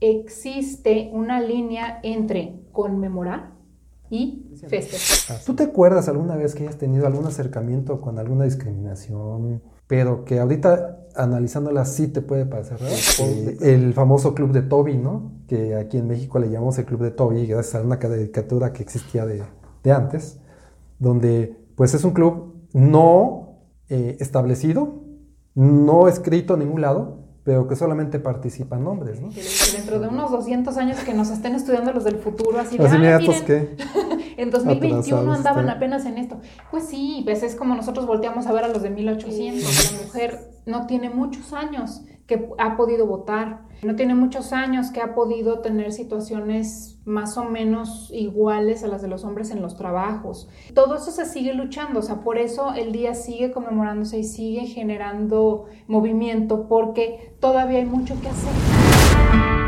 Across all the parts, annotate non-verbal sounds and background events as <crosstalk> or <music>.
existe una línea entre conmemorar y festejar. ¿Tú te acuerdas alguna vez que hayas tenido algún acercamiento con alguna discriminación, pero que ahorita analizándola sí te puede parecer raro? El famoso club de Toby, ¿no? Que aquí en México le llamamos el club de Toby, gracias a una caricatura que existía de, de antes, donde pues es un club no eh, establecido, no escrito en ningún lado, pero que solamente participan hombres, ¿no? dentro de unos 200 años que nos estén estudiando los del futuro, así de, así, ah, ¿qué? <laughs> en 2021 andaban apenas en esto. Pues sí, pues es como nosotros volteamos a ver a los de 1800, la mujer no tiene muchos años que ha podido votar, no tiene muchos años que ha podido tener situaciones más o menos iguales a las de los hombres en los trabajos. Todo eso se sigue luchando, o sea, por eso el día sigue conmemorándose y sigue generando movimiento, porque todavía hay mucho que hacer.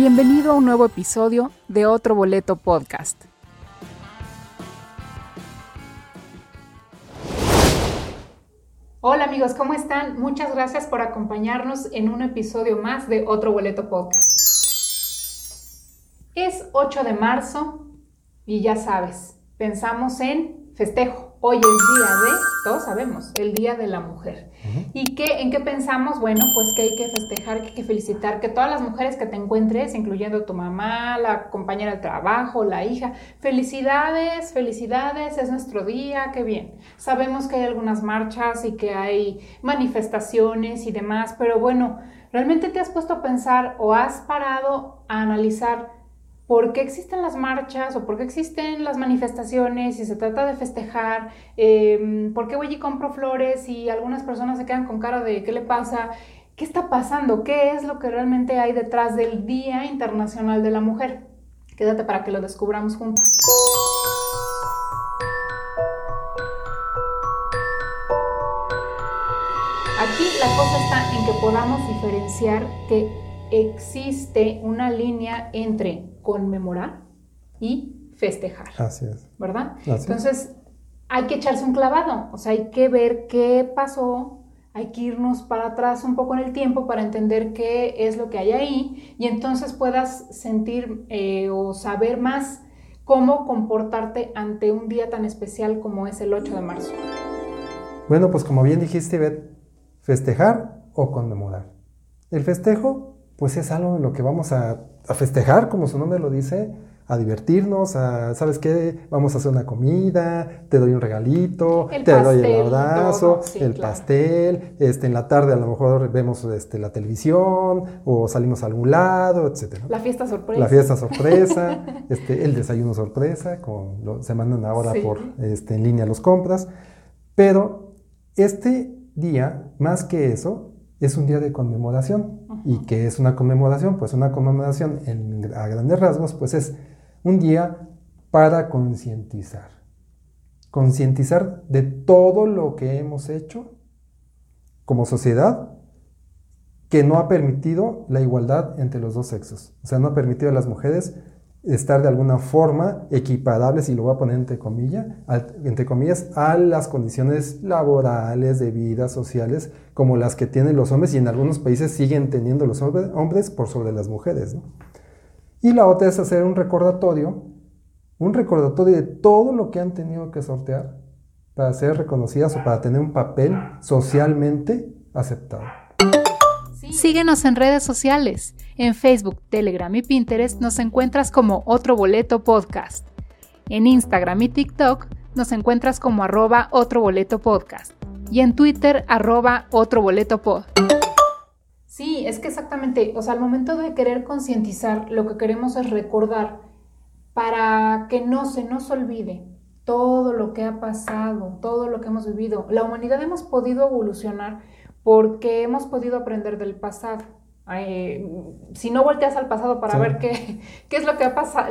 Bienvenido a un nuevo episodio de Otro Boleto Podcast. Hola amigos, ¿cómo están? Muchas gracias por acompañarnos en un episodio más de Otro Boleto Podcast. Es 8 de marzo y ya sabes, pensamos en festejo Hoy es día de, todos sabemos, el Día de la Mujer. ¿Y qué, en qué pensamos? Bueno, pues que hay que festejar, que hay que felicitar, que todas las mujeres que te encuentres, incluyendo tu mamá, la compañera de trabajo, la hija, felicidades, felicidades, es nuestro día, qué bien. Sabemos que hay algunas marchas y que hay manifestaciones y demás, pero bueno, ¿realmente te has puesto a pensar o has parado a analizar por qué existen las marchas o por qué existen las manifestaciones, si se trata de festejar, em, por qué voy y compro flores y algunas personas se quedan con cara de qué le pasa, qué está pasando, qué es lo que realmente hay detrás del Día Internacional de la Mujer. Quédate para que lo descubramos juntos. Aquí la cosa está en que podamos diferenciar que existe una línea entre conmemorar y festejar. Así es. ¿Verdad? Entonces, hay que echarse un clavado, o sea, hay que ver qué pasó, hay que irnos para atrás un poco en el tiempo para entender qué es lo que hay ahí y entonces puedas sentir eh, o saber más cómo comportarte ante un día tan especial como es el 8 de marzo. Bueno, pues como bien dijiste, Beth, festejar o conmemorar. El festejo, pues es algo en lo que vamos a a festejar, como su nombre lo dice, a divertirnos, a, ¿sabes qué? Vamos a hacer una comida, te doy un regalito, te doy el abrazo, el pastel, este, en la tarde a lo mejor vemos este, la televisión o salimos a algún lado, etc. La fiesta sorpresa. La fiesta sorpresa, <laughs> este, el desayuno sorpresa, con, se mandan ahora por, este, en línea los compras, pero este día, más que eso, es un día de conmemoración. ¿Y qué es una conmemoración? Pues una conmemoración a grandes rasgos, pues es un día para concientizar. Concientizar de todo lo que hemos hecho como sociedad que no ha permitido la igualdad entre los dos sexos. O sea, no ha permitido a las mujeres estar de alguna forma equiparables, y lo voy a poner entre, comillas, entre comillas, a las condiciones laborales, de vida, sociales, como las que tienen los hombres y en algunos países siguen teniendo los hombres por sobre las mujeres. Y la otra es hacer un recordatorio, un recordatorio de todo lo que han tenido que sortear para ser reconocidas o para tener un papel socialmente aceptado. Síguenos en redes sociales. En Facebook, Telegram y Pinterest nos encuentras como Otro Boleto Podcast. En Instagram y TikTok nos encuentras como arroba Otro Boleto Podcast. Y en Twitter, arroba Otro Boleto Pod. Sí, es que exactamente, o sea, al momento de querer concientizar, lo que queremos es recordar para que no se nos olvide todo lo que ha pasado, todo lo que hemos vivido. La humanidad hemos podido evolucionar porque hemos podido aprender del pasado. si no volteas al pasado para ver qué, qué, es lo que,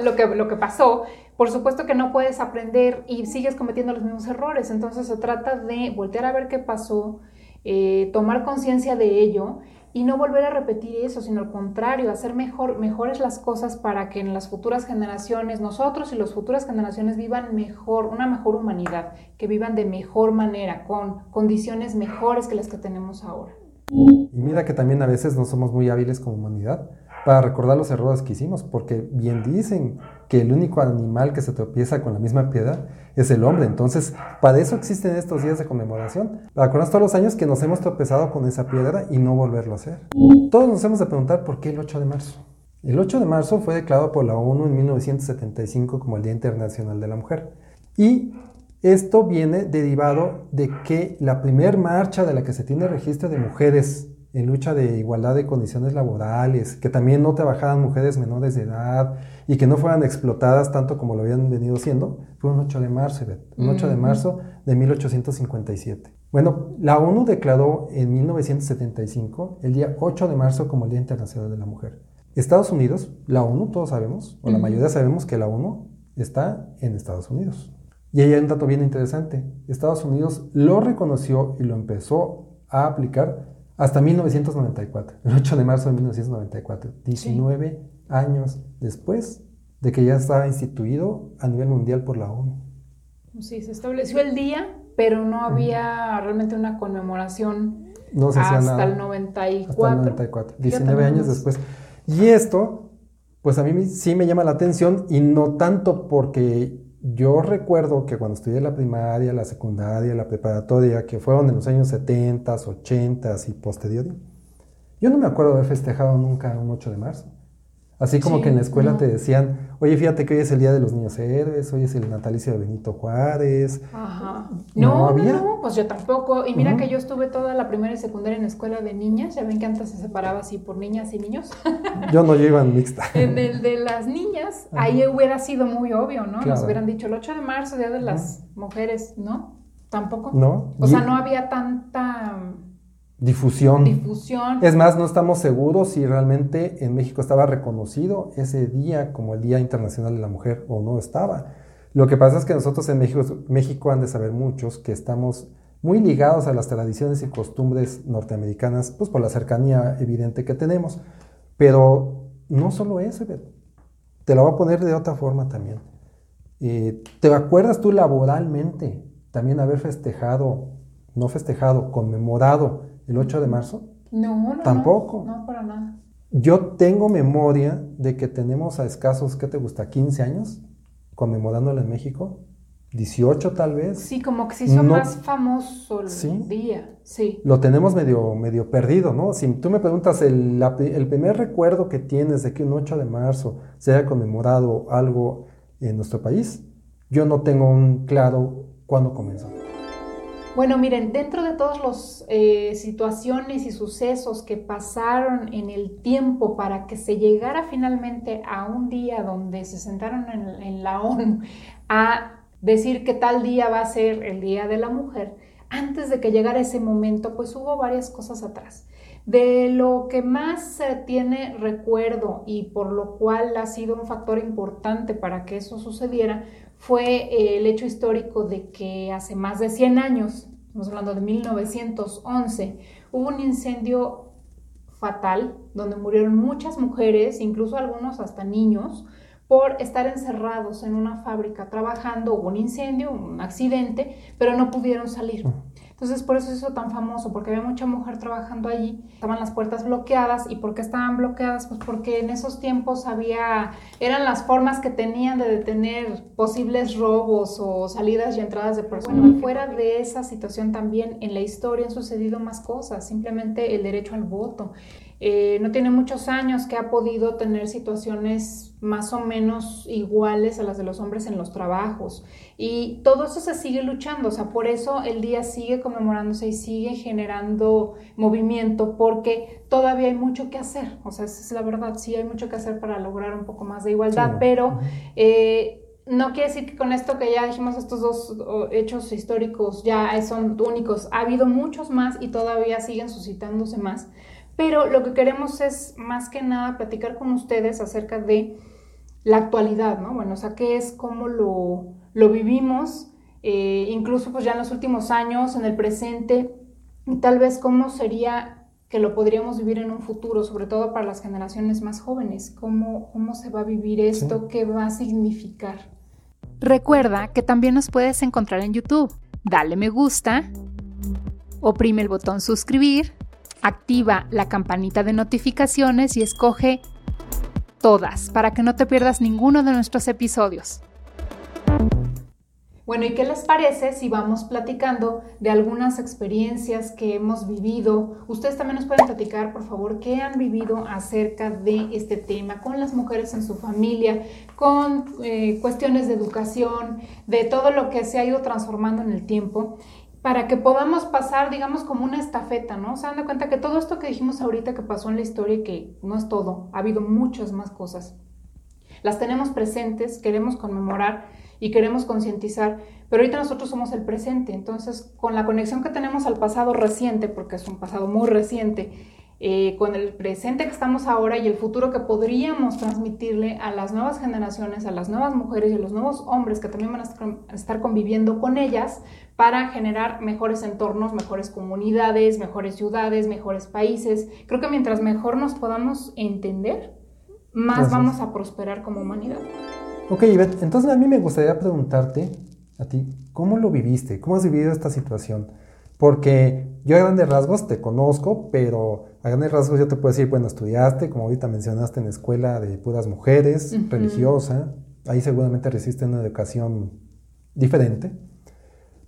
lo, que, lo que pasó, por supuesto que no puedes aprender y sigues cometiendo los mismos errores. Entonces se trata de voltear a ver qué pasó, eh, tomar conciencia de ello y no volver a repetir eso, sino al contrario, hacer mejor, mejores las cosas para que en las futuras generaciones, nosotros y las futuras generaciones vivan mejor, una mejor humanidad, que vivan de mejor manera, con condiciones mejores que las que tenemos ahora. Y mira que también a veces no somos muy hábiles como humanidad para recordar los errores que hicimos, porque bien dicen que el único animal que se tropieza con la misma piedra es el hombre. Entonces, para eso existen estos días de conmemoración, para todos los años que nos hemos tropezado con esa piedra y no volverlo a hacer. Todos nos hemos de preguntar por qué el 8 de marzo. El 8 de marzo fue declarado por la ONU en 1975 como el Día Internacional de la Mujer. Y esto viene derivado de que la primer marcha de la que se tiene registro de mujeres en lucha de igualdad de condiciones laborales, que también no trabajaran mujeres menores de edad y que no fueran explotadas tanto como lo habían venido siendo, fue un 8 de marzo, un 8 de marzo de 1857. Bueno, la ONU declaró en 1975 el día 8 de marzo como el Día Internacional de la Mujer. Estados Unidos, la ONU, todos sabemos, o la mayoría sabemos que la ONU está en Estados Unidos. Y ahí hay un dato bien interesante. Estados Unidos lo reconoció y lo empezó a aplicar hasta 1994, el 8 de marzo de 1994, 19 años después de que ya estaba instituido a nivel mundial por la ONU. Sí, se estableció el día, pero no había realmente una conmemoración no se hacía hasta, el 94. hasta el 94. 19 años después. Y esto, pues a mí sí me llama la atención y no tanto porque yo recuerdo que cuando estudié la primaria, la secundaria, la preparatoria, que fueron en los años 70, 80 y posterior, yo no me acuerdo de haber festejado nunca un 8 de marzo. Así como que en la escuela te decían, oye, fíjate que hoy es el Día de los Niños Héroes, hoy es el natalicio de Benito Juárez. Ajá. No, no, no, pues yo tampoco. Y mira que yo estuve toda la primera y secundaria en escuela de niñas. Ya ven que antes se separaba así por niñas y niños. <laughs> yo no, yo iba en mixta. <laughs> en el de las niñas, ahí hubiera sido muy obvio, ¿no? Nos hubieran dicho el 8 de marzo, Día de las Mujeres, ¿no? Tampoco. No. O sea, no había tanta Difusión. Difusión. Es más, no estamos seguros si realmente en México estaba reconocido ese día como el Día Internacional de la Mujer o no estaba. Lo que pasa es que nosotros en México, México han de saber muchos que estamos muy ligados a las tradiciones y costumbres norteamericanas, pues por la cercanía evidente que tenemos. Pero no solo eso, te lo voy a poner de otra forma también. Eh, ¿Te acuerdas tú laboralmente también haber festejado, no festejado, conmemorado el 8 de marzo? No, no. Tampoco. No, para nada. Yo tengo memoria de que tenemos a escasos, ¿qué te gusta? 15 años conmemorándolo en México. 18 tal vez. Sí, como que se hizo más famoso el día. Sí. Lo tenemos medio, medio perdido, ¿no? Si tú me preguntas el, el primer recuerdo que tienes de que un 8 de marzo se haya conmemorado algo en nuestro país, yo no tengo un claro cuándo comenzó. Bueno, miren, dentro de todas las eh, situaciones y sucesos que pasaron en el tiempo para que se llegara finalmente a un día donde se sentaron en, la ONU a decir que tal día va a ser el Día de la Mujer, antes de que llegara ese momento, pues hubo varias cosas atrás. De lo que más tiene recuerdo y por lo cual ha sido un factor importante para que eso sucediera fue el hecho histórico de que hace más de 100 años, estamos hablando de 1911, hubo un incendio fatal donde murieron muchas mujeres, incluso algunos hasta niños, por estar encerrados en una fábrica trabajando, hubo un incendio, un accidente, pero no pudieron salir. Entonces, por eso se hizo tan famoso, porque había mucha mujer trabajando allí, estaban las puertas bloqueadas. ¿Y por qué estaban bloqueadas? Pues porque en esos tiempos había, eran las formas que tenían de detener posibles robos o salidas y entradas de personas. Bueno, fuera de esa situación también, en la historia han sucedido más cosas, simplemente el derecho al voto, eh, no tiene muchos años que ha podido tener situaciones más o menos iguales a las de los hombres en los trabajos. Y todo eso se sigue luchando, o sea, por eso el día sigue conmemorándose y sigue generando movimiento, porque todavía hay mucho que hacer, o sea, esa es la verdad, sí hay mucho que hacer para lograr un poco más de igualdad, pero... Eh, no quiere decir que con esto que ya dijimos, estos dos hechos históricos ya son únicos. Ha habido muchos más y todavía siguen suscitándose más. Pero lo que queremos es más que nada platicar con ustedes acerca de la actualidad, ¿no? Bueno, o sea, qué es, cómo lo, lo vivimos, eh, incluso pues ya en los últimos años, en el presente, y tal vez cómo sería que lo podríamos vivir en un futuro, sobre todo para las generaciones más jóvenes, cómo, cómo se va a vivir esto, qué va a significar. Recuerda que también nos puedes encontrar en YouTube. Dale me gusta, oprime el botón suscribir activa la campanita de notificaciones y escoge todas para que no te pierdas ninguno de nuestros episodios. Bueno, ¿y qué les parece si vamos platicando de algunas experiencias que hemos vivido? Ustedes también nos pueden platicar, por favor, qué han vivido acerca de este tema con las mujeres en su familia, con eh, cuestiones de educación, de todo lo que se ha ido transformando en el tiempo para que podamos pasar, digamos, como una estafeta, ¿no? Se dan cuenta que todo esto que dijimos ahorita que pasó en la historia y que no es todo, ha habido muchas más cosas. Las tenemos presentes, queremos conmemorar y queremos concientizar, pero ahorita nosotros somos el presente, entonces con la conexión que tenemos al pasado reciente, porque es un pasado muy reciente, eh, con el presente que estamos ahora y el futuro que podríamos transmitirle a las nuevas generaciones, a las nuevas mujeres y a los nuevos hombres que también van a estar conviviendo con ellas para generar mejores entornos, mejores comunidades, mejores ciudades, mejores países. Creo que mientras mejor nos podamos entender, más vamos a prosperar como humanidad. Ok, Ivette, entonces a mí me gustaría preguntarte a ti, ¿cómo lo viviste? ¿Cómo has vivido esta situación? Porque yo a grandes rasgos te conozco, pero a grandes rasgos yo te puedo decir, bueno, estudiaste, como ahorita mencionaste, en escuela de puras mujeres, religiosa, ahí seguramente recibiste una educación diferente.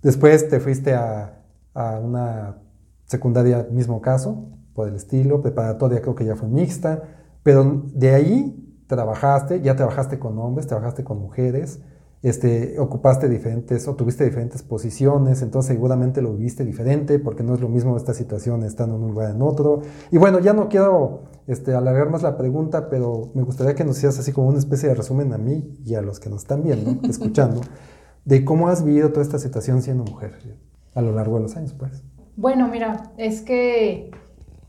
Después te fuiste a, una secundaria, mismo caso, por el estilo, preparatoria creo que ya fue mixta, pero de ahí trabajaste, ya trabajaste con hombres, trabajaste con mujeres, este, ocupaste diferentes o tuviste diferentes posiciones, entonces seguramente lo viviste diferente porque no es lo mismo esta situación estando en un lugar en otro. Y bueno, ya no quiero este, alargar más la pregunta, pero me gustaría que nos hicieras así como una especie de resumen a mí y a los que nos están viendo, <laughs> escuchando, de cómo has vivido toda esta situación siendo mujer a lo largo de los años, pues. Bueno, mira, es que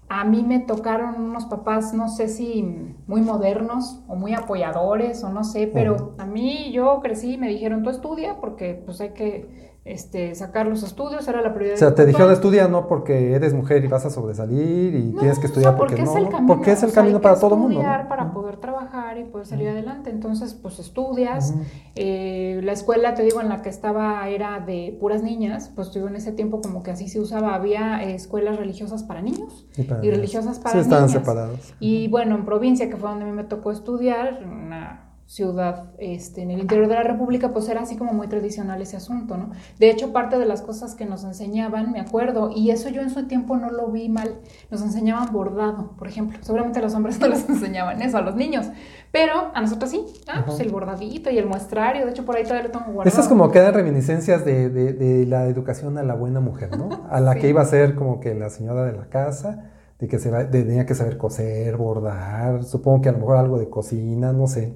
a mí me tocaron unos papás, no sé si muy modernos o muy apoyadores o no sé, pero a mí yo crecí y me dijeron, tú estudia porque pues hay que este, sacar los estudios, era la prioridad. O sea, te dijeron estudia no porque eres mujer y vas a sobresalir y tienes que estudiar porque, no, es el porque es el camino para todo el mundo. Estudiar para poder trabajar y poder salir adelante, entonces pues estudias. Eh, la escuela, te digo, en la que estaba era de puras niñas, pues yo en ese tiempo como que así se usaba, había escuelas religiosas para niños y, religiosas para sí, estaban separadas. Y bueno, en provincia, que fue donde a mí me tocó estudiar, una ciudad este, en el interior de la República, pues era así como muy tradicional ese asunto, ¿no? De hecho, parte de las cosas que nos enseñaban, me acuerdo, y eso yo en su tiempo no lo vi mal, nos enseñaban bordado, por ejemplo. Seguramente a los hombres <laughs> no les enseñaban eso, a los niños, pero a nosotros sí, ah, pues el bordadito y el muestrario, de hecho por ahí todavía lo tengo guardado. Esas como quedan reminiscencias de, de, la educación a la buena mujer, ¿no? A la que iba a ser como que la señora de la casa, de que se tenía que saber coser, bordar, supongo que a lo mejor algo de cocina, no sé.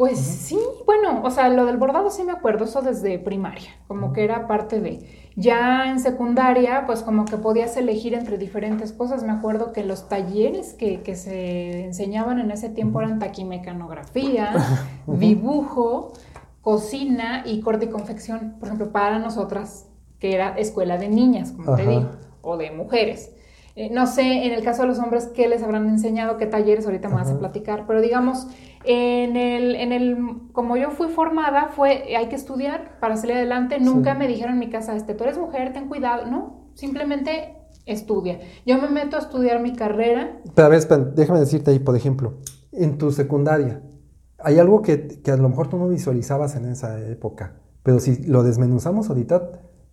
Pues sí, bueno, o sea, lo del bordado sí me acuerdo, eso desde primaria, como que era parte de. Ya en secundaria, pues como que podías elegir entre diferentes cosas. Me acuerdo que los talleres que, que se enseñaban en ese tiempo eran taquimecanografía, <laughs> dibujo, cocina y corte y confección, por ejemplo, para nosotras, que era escuela de niñas, como te digo, o de mujeres. Eh, no sé, en el caso de los hombres, qué les habrán enseñado, qué talleres, ahorita me vas a platicar, pero digamos, en el, en el, como yo fui formada, fue, hay que estudiar para salir adelante, nunca me dijeron en mi casa, este, tú eres mujer, ten cuidado, no, simplemente estudia. Yo me meto a estudiar mi carrera. Pero a ver, déjame decirte ahí, por ejemplo, en tu secundaria, hay algo que, que a lo mejor tú no visualizabas en esa época, pero si lo desmenuzamos ahorita,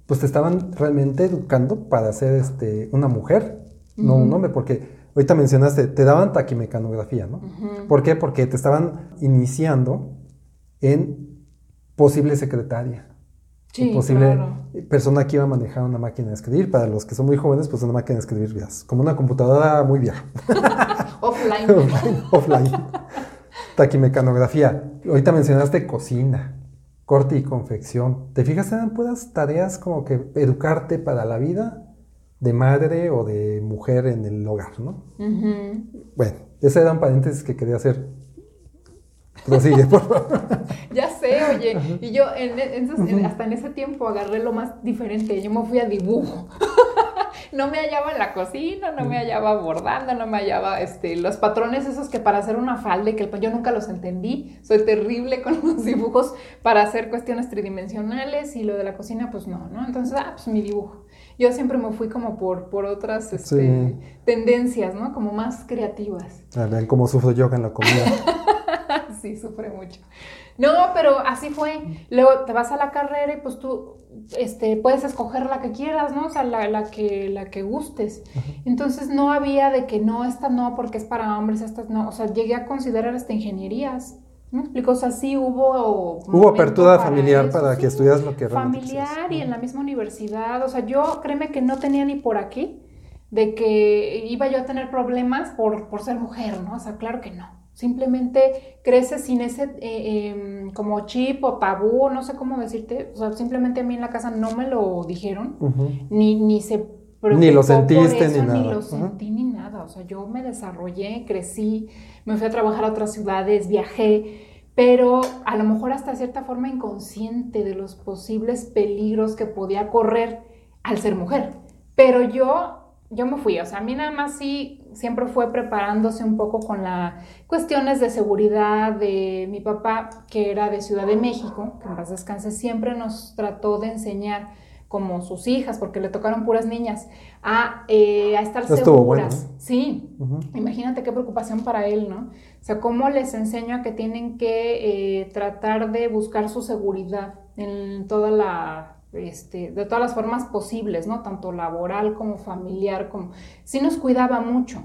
pues te estaban realmente educando para ser este, una mujer no un hombre, porque ahorita mencionaste, te daban taquimecanografía, ¿no? ¿Por qué? Porque te estaban iniciando en posible secretaria. Sí, posible claro. persona que iba a manejar una máquina de escribir. Para los que son muy jóvenes, pues una máquina de escribir viejas, como una computadora muy vieja. <laughs> Offline. <laughs> offline. offline. Taquimecanografía. Ahorita mencionaste cocina, corte y confección. ¿Te fijas? Eran puras tareas como que educarte para la vida de madre o de mujer en el hogar, ¿no? Bueno, ese era un paréntesis que quería hacer. Prosigue, por favor. <laughs> Ya sé, oye, y yo en, en- hasta en ese tiempo agarré lo más diferente, yo me fui a dibujo. <laughs> no me hallaba en la cocina, no me hallaba bordando, no me hallaba este, los patrones esos que para hacer una falda, que yo nunca los entendí, soy terrible con <laughs> los dibujos para hacer cuestiones tridimensionales y lo de la cocina pues no, ¿no? Entonces, ah, pues mi dibujo. Yo siempre me fui como por, por otras este, Sí. tendencias, ¿no? Como más creativas. Ah, vean cómo sufro yo en la comida. <laughs> sí, sufre mucho. No, pero así fue. Luego te vas a la carrera y pues tú este, puedes escoger la que quieras, ¿no? O sea, la, la que, la que gustes. Entonces no había de que no, esta no, porque es para hombres, estas no. O sea, llegué a considerar hasta ingenierías. ¿Me explico? O sea, sí hubo... Hubo apertura para familiar eso, para sí. que estudias lo que realmente Familiar y en la misma universidad. O sea, yo créeme que no tenía ni por aquí de que iba yo a tener problemas por, por ser mujer, ¿no? O sea, claro que no. Simplemente creces sin ese eh, em, como chip o tabú, no sé cómo decirte. O sea, simplemente a mí en la casa no me lo dijeron, ni, ni se Ni lo sentiste eso, ni Ni nada. lo Ujú. sentí ni nada. O sea, yo me desarrollé, crecí, me fui a trabajar a otras ciudades, viajé, pero a lo mejor hasta cierta forma inconsciente de los posibles peligros que podía correr al ser mujer. Pero yo, yo me fui, o sea, a mí nada más sí siempre fue preparándose un poco con las cuestiones de seguridad de mi papá, que era de Ciudad de México, que en paz descanse, siempre nos trató de enseñar como sus hijas, porque le tocaron puras niñas, a, eh, a estar bueno, seguras. Sí. Imagínate qué preocupación para él, ¿no? O sea, cómo les enseño a que tienen que eh, tratar de buscar su seguridad en toda la, este, de todas las formas posibles, ¿no? Tanto laboral como familiar, como... Sí nos cuidaba mucho,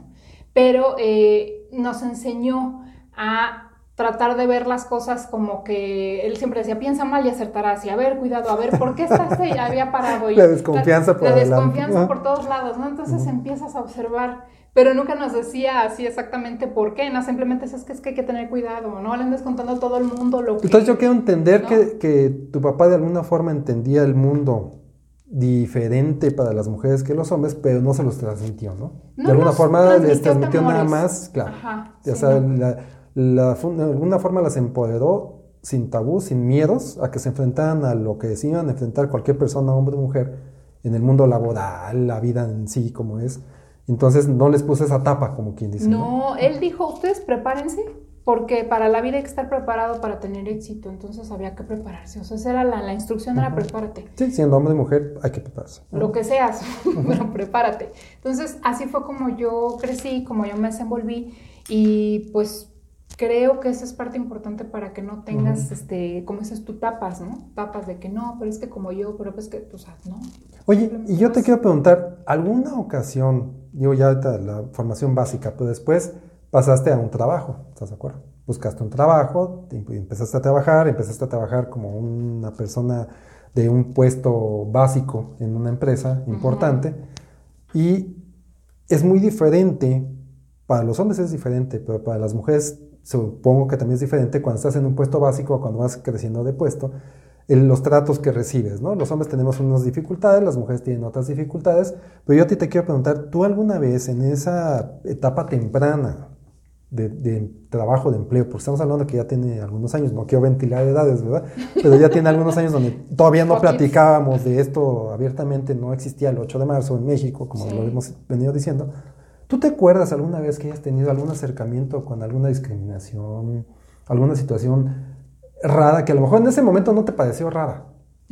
pero eh, nos enseñó a tratar de ver las cosas como que él siempre decía, piensa mal y acertarás, y a ver, cuidado, a ver, ¿por qué estás ahí? Había parado y <laughs> La desconfianza por la desconfianza por todos lados, ¿no? Entonces empiezas a observar, pero nunca nos decía así exactamente por qué, no, simplemente es que es que hay que tener cuidado, no le andes contando a todo el mundo lo que... Entonces yo quiero entender ¿no? que, que tu papá de alguna forma entendía el mundo diferente para las mujeres que los hombres, pero no se los transmitió, ¿no? No de alguna forma les transmitió nada más, claro. Ajá, o sí, no. la- la de alguna forma las empoderó sin tabú, sin miedos, a que se enfrentaran a lo que a enfrentar cualquier persona, hombre o mujer, en el mundo laboral, la vida en sí como es. Entonces no les puse esa tapa, como quien dice. No, él dijo, ustedes prepárense, porque para la vida hay que estar preparado para tener éxito, entonces había que prepararse, o sea, esa era la, la instrucción, era prepárate. Sí, siendo hombre y mujer hay que prepararse. lo que seas, <laughs> pero prepárate. Entonces, así fue como yo crecí, como yo me desenvolví y pues creo que esa es parte importante para que no tengas, este, como dices tú, tapas, ¿no? Tapas de que no, pero es que como yo, pero pues que, o sea, no. Oye, y yo te quiero preguntar, ¿alguna ocasión, digo ya ahorita la formación básica, pero después pasaste a un trabajo, ¿estás de acuerdo? Buscaste un trabajo, te empe- empezaste a trabajar, empezaste a trabajar como una persona de un puesto básico en una empresa importante y es muy diferente, para los hombres es diferente, pero para las mujeres supongo que también es diferente cuando estás en un puesto básico o cuando vas creciendo de puesto, el- los tratos que recibes, ¿no? Los hombres tenemos unas dificultades, las mujeres tienen otras dificultades, pero yo a ti te quiero preguntar, ¿tú alguna vez en esa etapa temprana de, de trabajo, de empleo, porque estamos hablando que ya tiene algunos años, no quiero ventilar edades, ¿verdad? Pero ya tiene algunos años donde todavía no platicábamos de esto abiertamente, no existía el 8 de marzo en México, como Sí. lo hemos venido diciendo. ¿Tú te acuerdas alguna vez que hayas tenido algún acercamiento con alguna discriminación, alguna situación rara que a lo mejor en ese momento no te pareció rara?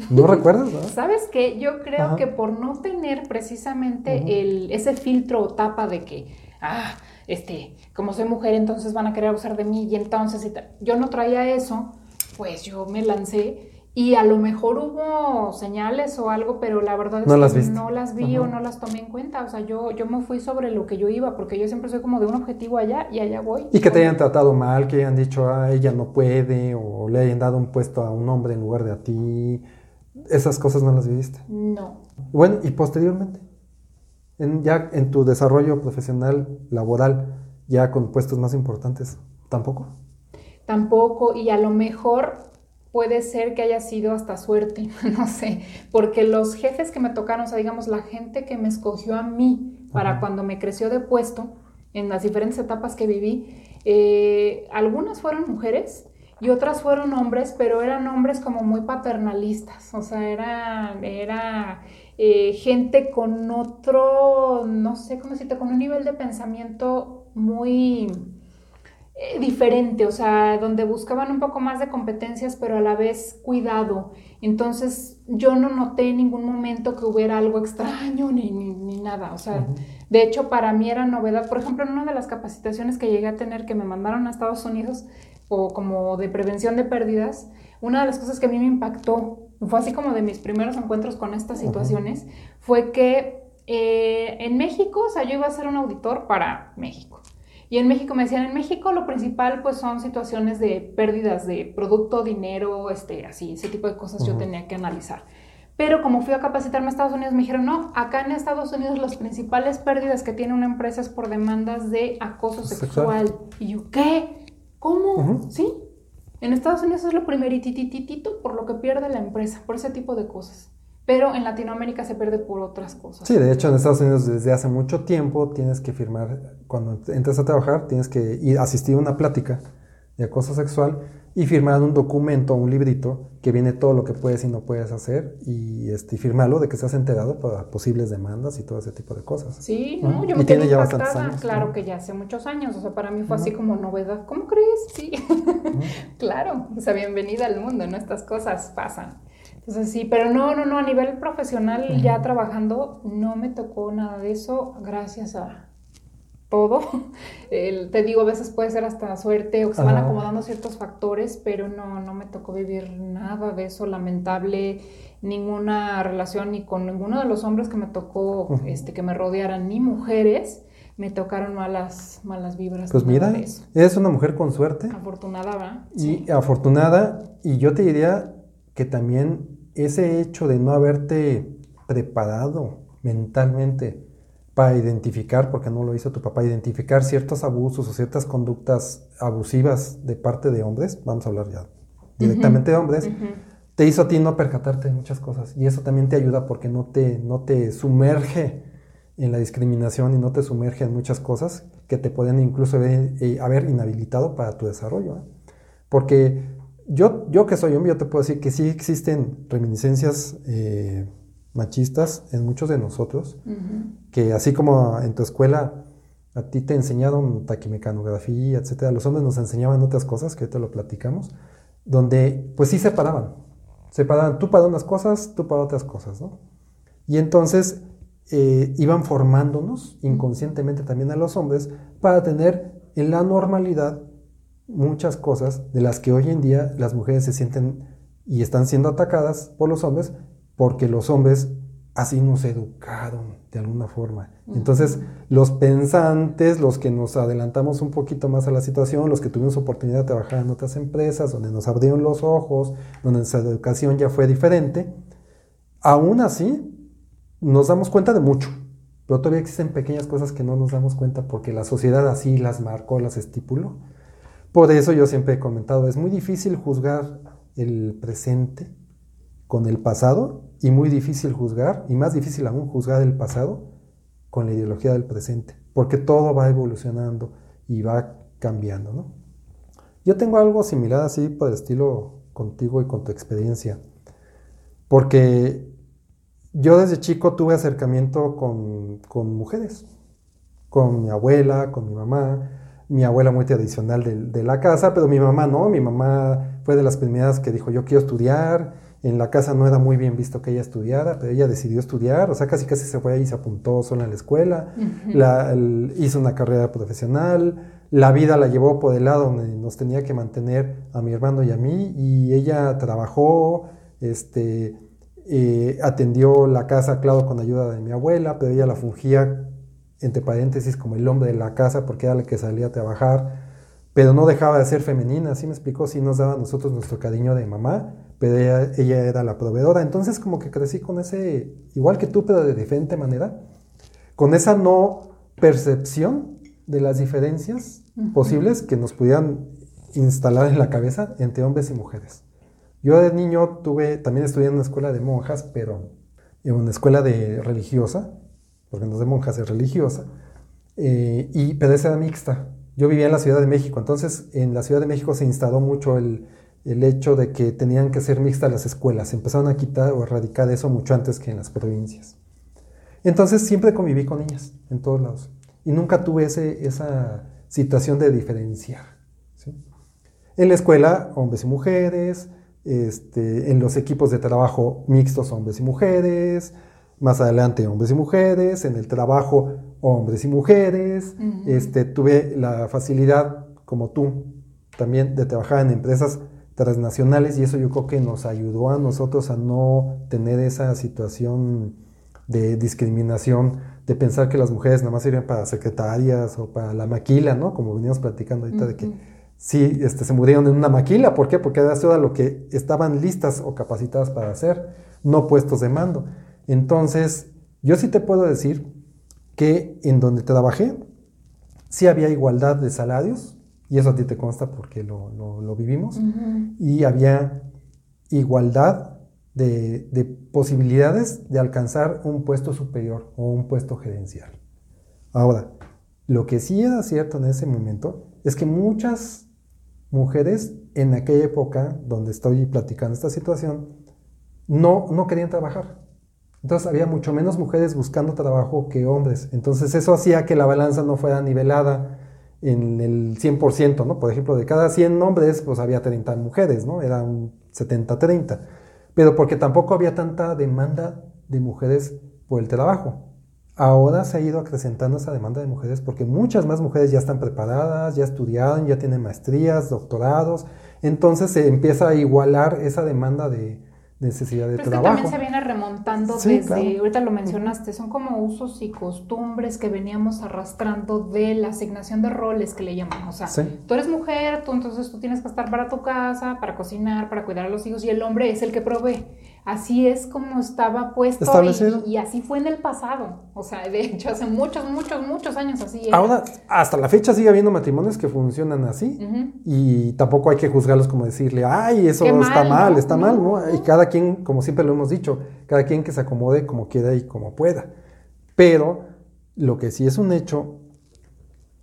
¿No <laughs> recuerdas? no? ¿Sabes qué? Yo creo Ajá. que por no tener precisamente el, ese filtro o tapa de que, ah, este, como soy mujer, entonces van a querer abusar de mí y entonces y tal. Yo no traía eso, pues yo me lancé y a lo mejor hubo señales o algo, pero la verdad es no que las no las vi o no las tomé en cuenta. O sea, yo, yo me fui sobre lo que yo iba, porque yo siempre soy como de un objetivo allá y allá voy. Y que te hayan tratado mal, que hayan dicho, ah, ella no puede, o le hayan dado un puesto a un hombre en lugar de a ti. Esas cosas no las viviste. No. Bueno, y posteriormente, en, ya en tu desarrollo profesional, laboral, ya con puestos más importantes, ¿tampoco? Tampoco, y a lo mejor puede ser que haya sido hasta suerte, <laughs> no sé, porque los jefes que me tocaron, o sea, digamos, la gente que me escogió a mí para cuando me creció de puesto, en las diferentes etapas que viví, eh, algunas fueron mujeres y otras fueron hombres, pero eran hombres como muy paternalistas, o sea, era, era eh, gente con otro, no sé cómo decirte, con un nivel de pensamiento muy eh, diferente, o sea, donde buscaban un poco más de competencias, pero a la vez cuidado. Entonces, yo no noté en ningún momento que hubiera algo extraño ni, ni, nada. O sea, de hecho, para mí era novedad. Por ejemplo, en una de las capacitaciones que llegué a tener que me mandaron a Estados Unidos, o como de prevención de pérdidas, una de las cosas que a mí me impactó, fue así como de mis primeros encuentros con estas situaciones, fue que eh, en México, o sea, yo iba a ser un auditor para México. Y en México me decían, en México lo principal pues son situaciones de pérdidas de producto, dinero, este, así, ese tipo de cosas yo tenía que analizar. Pero como fui a capacitarme a Estados Unidos, me dijeron, no, acá en Estados Unidos las principales pérdidas que tiene una empresa es por demandas de acoso sexual. Y yo, ¿qué? ¿Cómo? ¿Sí? En Estados Unidos es lo primeritititito por lo que pierde la empresa, por ese tipo de cosas pero en Latinoamérica se pierde por otras cosas. Sí, de hecho en Estados Unidos desde hace mucho tiempo tienes que firmar, cuando entras a trabajar, tienes que ir asistir a una plática de acoso sexual y firmar un documento, un librito que viene todo lo que puedes y no puedes hacer y, este, firmarlo de que estás enterado para posibles demandas y todo ese tipo de cosas. Sí, no, yo me quedé impactada, claro que ya hace muchos años, o sea, para mí fue así como novedad. ¿Cómo crees? Sí, <laughs> claro, o sea, bienvenida al mundo, ¿no? Estas cosas pasan. Entonces sí, pero no, no, no, a nivel profesional ya trabajando no me tocó nada de eso, gracias a todo. <laughs> te digo, a veces puede ser hasta suerte o que se van acomodando ciertos factores, pero no, no me tocó vivir nada de eso lamentable, ninguna relación ni con ninguno de los hombres que me tocó, este, que me rodearan, ni mujeres me tocaron malas, malas vibras. Pues mira, es una mujer con suerte. Afortunada, ¿va? Y afortunada, y yo te diría que también ese hecho de no haberte preparado mentalmente para identificar, porque no lo hizo tu papá, identificar ciertos abusos o ciertas conductas abusivas de parte de hombres, vamos a hablar ya directamente de hombres, te hizo a ti no percatarte de muchas cosas. Y eso también te ayuda porque no te, no te sumerge en la discriminación y no te sumerge en muchas cosas que te pueden incluso haber, eh, inhabilitado para tu desarrollo. ¿eh? Porque yo, yo que soy hombre, yo te puedo decir que sí existen reminiscencias eh, machistas en muchos de nosotros, que así como en tu escuela a ti te enseñaron taquimecanografía, etcétera, los hombres nos enseñaban otras cosas, que te lo platicamos, donde pues sí separaban, separaban tú para unas cosas, tú para otras cosas, ¿no? Y entonces eh, iban formándonos inconscientemente también a los hombres para tener en la normalidad muchas cosas de las que hoy en día las mujeres se sienten y están siendo atacadas por los hombres porque los hombres así nos educaron de alguna forma. Entonces, los pensantes, los que nos adelantamos un poquito más a la situación, los que tuvimos oportunidad de trabajar en otras empresas, donde nos abrieron los ojos, donde nuestra educación ya fue diferente, aún así nos damos cuenta de mucho, pero todavía existen pequeñas cosas que no nos damos cuenta porque la sociedad así las marcó, las estipuló. Por eso yo siempre he comentado, es muy difícil juzgar el presente con el pasado y muy difícil juzgar, y más difícil aún juzgar el pasado con la ideología del presente, porque todo va evolucionando y va cambiando. ¿no? Yo tengo algo similar así por estilo contigo y con tu experiencia, porque yo desde chico tuve acercamiento con, con mujeres, con mi abuela, con mi mamá, mi abuela muy tradicional de, la casa, pero mi mamá no, mi mamá fue de las primeras que dijo yo quiero estudiar, en la casa no era muy bien visto que ella estudiara, pero ella decidió estudiar, o sea, casi casi se fue ahí y se apuntó sola en la escuela, hizo una carrera profesional, la vida la llevó por el lado donde nos tenía que mantener a mi hermano y a mí, y ella trabajó, este, eh, atendió la casa, claro, con ayuda de mi abuela, pero ella la fungía, entre paréntesis, como el hombre de la casa, porque era la que salía a trabajar, pero no dejaba de ser femenina, así me explicó, sí nos daba a nosotros nuestro cariño de mamá, pero ella, ella, era la proveedora, entonces como que crecí con ese, igual que tú, pero de diferente manera, con esa no percepción de las diferencias posibles que nos pudieran instalar en la cabeza entre hombres y mujeres. Yo de niño tuve, también estudié en una escuela de monjas, pero en una escuela de religiosa, porque no es de monjas, es religiosa, eh, y, era mixta. Yo vivía en la Ciudad de México, entonces en la Ciudad de México se instaló mucho el, el hecho de que tenían que ser mixtas las escuelas. Empezaron a quitar o erradicar eso mucho antes que en las provincias. Entonces siempre conviví con ellas en todos lados. Y nunca tuve ese, esa situación de diferenciar. En la escuela, hombres y mujeres, este, en los equipos de trabajo mixtos, hombres y mujeres, más adelante hombres y mujeres, en el trabajo, hombres y mujeres. este, tuve la facilidad, como tú, también de trabajar en empresas transnacionales y eso yo creo que nos ayudó a nosotros a no tener esa situación de discriminación, de pensar que las mujeres nada más sirven para secretarias o para la maquila, ¿no? Como veníamos platicando ahorita de que sí este, se murieron en una maquila. ¿Por qué? Porque era lo que estaban listas o capacitadas para hacer, no puestos de mando. Entonces, yo sí te puedo decir que en donde trabajé, sí había igualdad de salarios, y eso a ti te consta porque lo, vivimos, y había igualdad de, de, posibilidades de alcanzar un puesto superior o un puesto gerencial. Ahora, lo que sí era cierto en ese momento es que muchas mujeres en aquella época donde estoy platicando esta situación no, no querían trabajar. Entonces había mucho menos mujeres buscando trabajo que hombres. Entonces eso hacía que la balanza no fuera nivelada en el 100%, ¿no? Por ejemplo, de cada 100 hombres, pues había 30 mujeres, ¿no? Era un 70-30. Pero porque tampoco había tanta demanda de mujeres por el trabajo. Ahora se ha ido acrecentando esa demanda de mujeres porque muchas más mujeres ya están preparadas, ya estudiaron, ya tienen maestrías, doctorados. Entonces se empieza a igualar esa demanda de, necesidad de Pero trabajo. que también se viene remontando desde, ahorita lo mencionaste, son como usos y costumbres que veníamos arrastrando de la asignación de roles que le llamamos. O sea, tú eres mujer, tú entonces tú tienes que estar para tu casa, para cocinar, para cuidar a los hijos y el hombre es el que provee. Así es como estaba puesto y, y, así fue en el pasado. O sea, de hecho, hace muchos, muchos, muchos años así. Ahora, hasta la fecha sigue habiendo matrimonios que funcionan así y tampoco hay que juzgarlos como decirle, ay, eso está mal, está mal, ¿no? Y cada quien, como siempre lo hemos dicho, cada quien que se acomode como quiera y como pueda. Pero lo que sí es un hecho,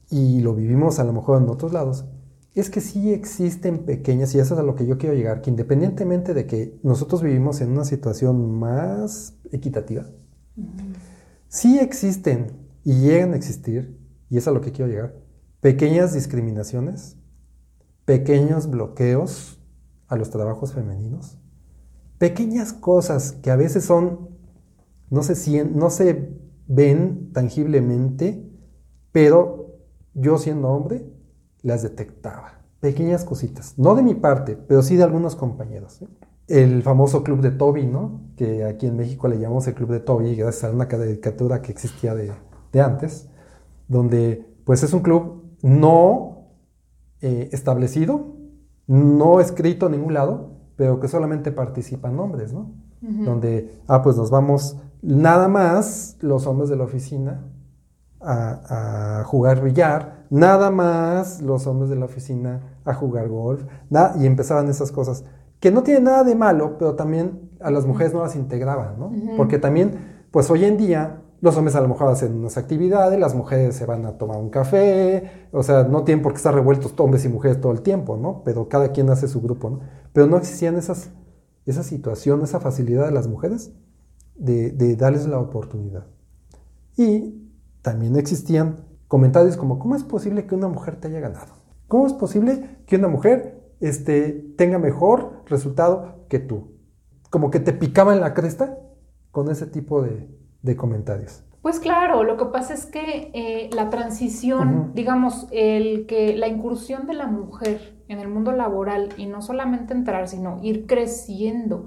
y lo vivimos a lo mejor en otros lados, es que sí existen pequeñas, y eso es a lo que yo quiero llegar, que independientemente de que nosotros vivimos en una situación más equitativa, sí existen y llegan a existir, y es a lo que quiero llegar, pequeñas discriminaciones, pequeños bloqueos a los trabajos femeninos, pequeñas cosas que a veces son, no se, no se ven tangiblemente, pero yo siendo hombre, las detectaba. Pequeñas cositas, no de mi parte, pero sí de algunos compañeros. ¿eh? El famoso club de Toby, ¿no? Que aquí en México le llamamos el club de Toby, gracias a una caricatura que existía de, antes, donde pues es un club no eh, establecido, no escrito en ningún lado, pero que solamente participan hombres, ¿no? Donde, ah, pues nos vamos nada más los hombres de la oficina a, jugar billar, nada más los hombres de la oficina a jugar golf, y empezaban esas cosas, que no tiene nada de malo, pero también a las mujeres no las integraban, ¿no? Porque también, pues hoy en día, los hombres a lo mejor hacen unas actividades, las mujeres se van a tomar un café, o sea, no tienen por qué estar revueltos hombres y mujeres todo el tiempo, ¿no? Pero cada quien hace su grupo, ¿no? Pero no existían esas, esa situación, esa facilidad de las mujeres de, de darles la oportunidad. Y también existían comentarios como, ¿cómo es posible que una mujer te haya ganado? ¿Cómo es posible que una mujer este, tenga mejor resultado que tú? Como que te picaba en la cresta con ese tipo de, comentarios. Pues claro, lo que pasa es que eh, la transición, digamos, el que la incursión de la mujer en el mundo laboral y no solamente entrar, sino ir creciendo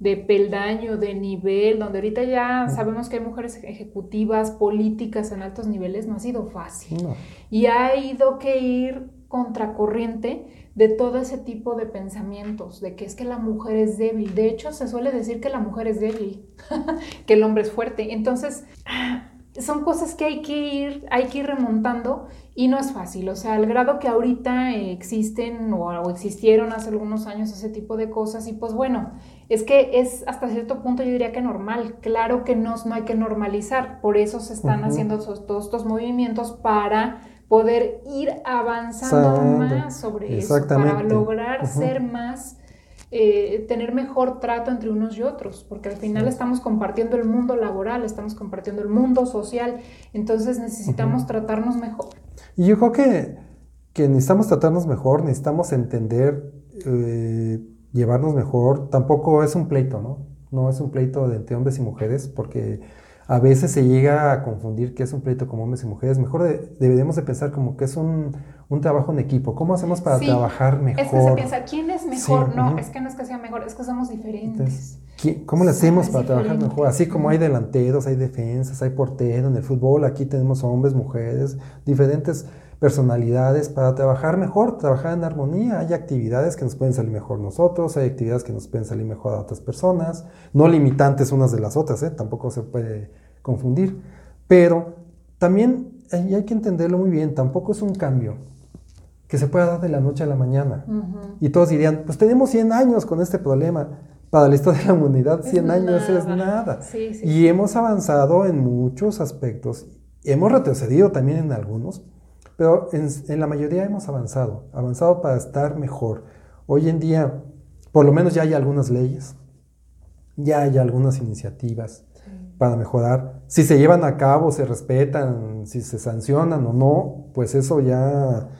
de peldaño, de nivel, donde ahorita ya sabemos que hay mujeres ejecutivas, políticas en altos niveles, no ha sido fácil. Y ha ido que ir contracorriente de todo ese tipo de pensamientos, de que es que la mujer es débil. De hecho, se suele decir que la mujer es débil, <laughs> que el hombre es fuerte. Entonces, son cosas que hay que ir, hay que ir remontando y no es fácil. O sea, al grado que ahorita existen o, existieron hace algunos años ese tipo de cosas y pues bueno, es que es hasta cierto punto yo diría que normal. Claro que no, no hay que normalizar. Por eso se están haciendo todos estos movimientos para poder ir avanzando más sobre eso, para lograr ser más, eh, tener mejor trato entre unos y otros, porque al final estamos compartiendo el mundo laboral, estamos compartiendo el mundo social, entonces necesitamos tratarnos mejor. Y yo creo que, que necesitamos tratarnos mejor, necesitamos entender, eh, llevarnos mejor, tampoco es un pleito, ¿no? No es un pleito entre hombres y mujeres, porque a veces se llega a confundir que es un pleito como hombres y mujeres. Mejor deberíamos de pensar como que es un, trabajo en equipo. ¿Cómo hacemos para trabajar mejor? Es que se piensa, ¿quién es mejor? no, es que no es que sea mejor, es que somos diferentes. ¿Cómo le hacemos para trabajar mejor? Así como hay delanteros, hay defensas, hay porteros en el fútbol, aquí tenemos hombres, mujeres, diferentes personalidades para trabajar mejor, trabajar en armonía. Hay actividades que nos pueden salir mejor nosotros, hay actividades que nos pueden salir mejor a otras personas, no limitantes unas de las otras, ¿eh? tampoco se puede confundir. Pero también y hay que entenderlo muy bien, tampoco es un cambio que se pueda dar de la noche a la mañana. Y todos dirían, pues tenemos 100 años con este problema. Para la historia de la humanidad, 100 años es nada. y hemos avanzado en muchos aspectos. Hemos retrocedido también en algunos, pero en, la mayoría hemos avanzado, avanzado para estar mejor. Hoy en día, por lo menos ya hay algunas leyes, ya hay algunas iniciativas para mejorar. Si se llevan a cabo, se respetan, si se sancionan o no, pues eso ya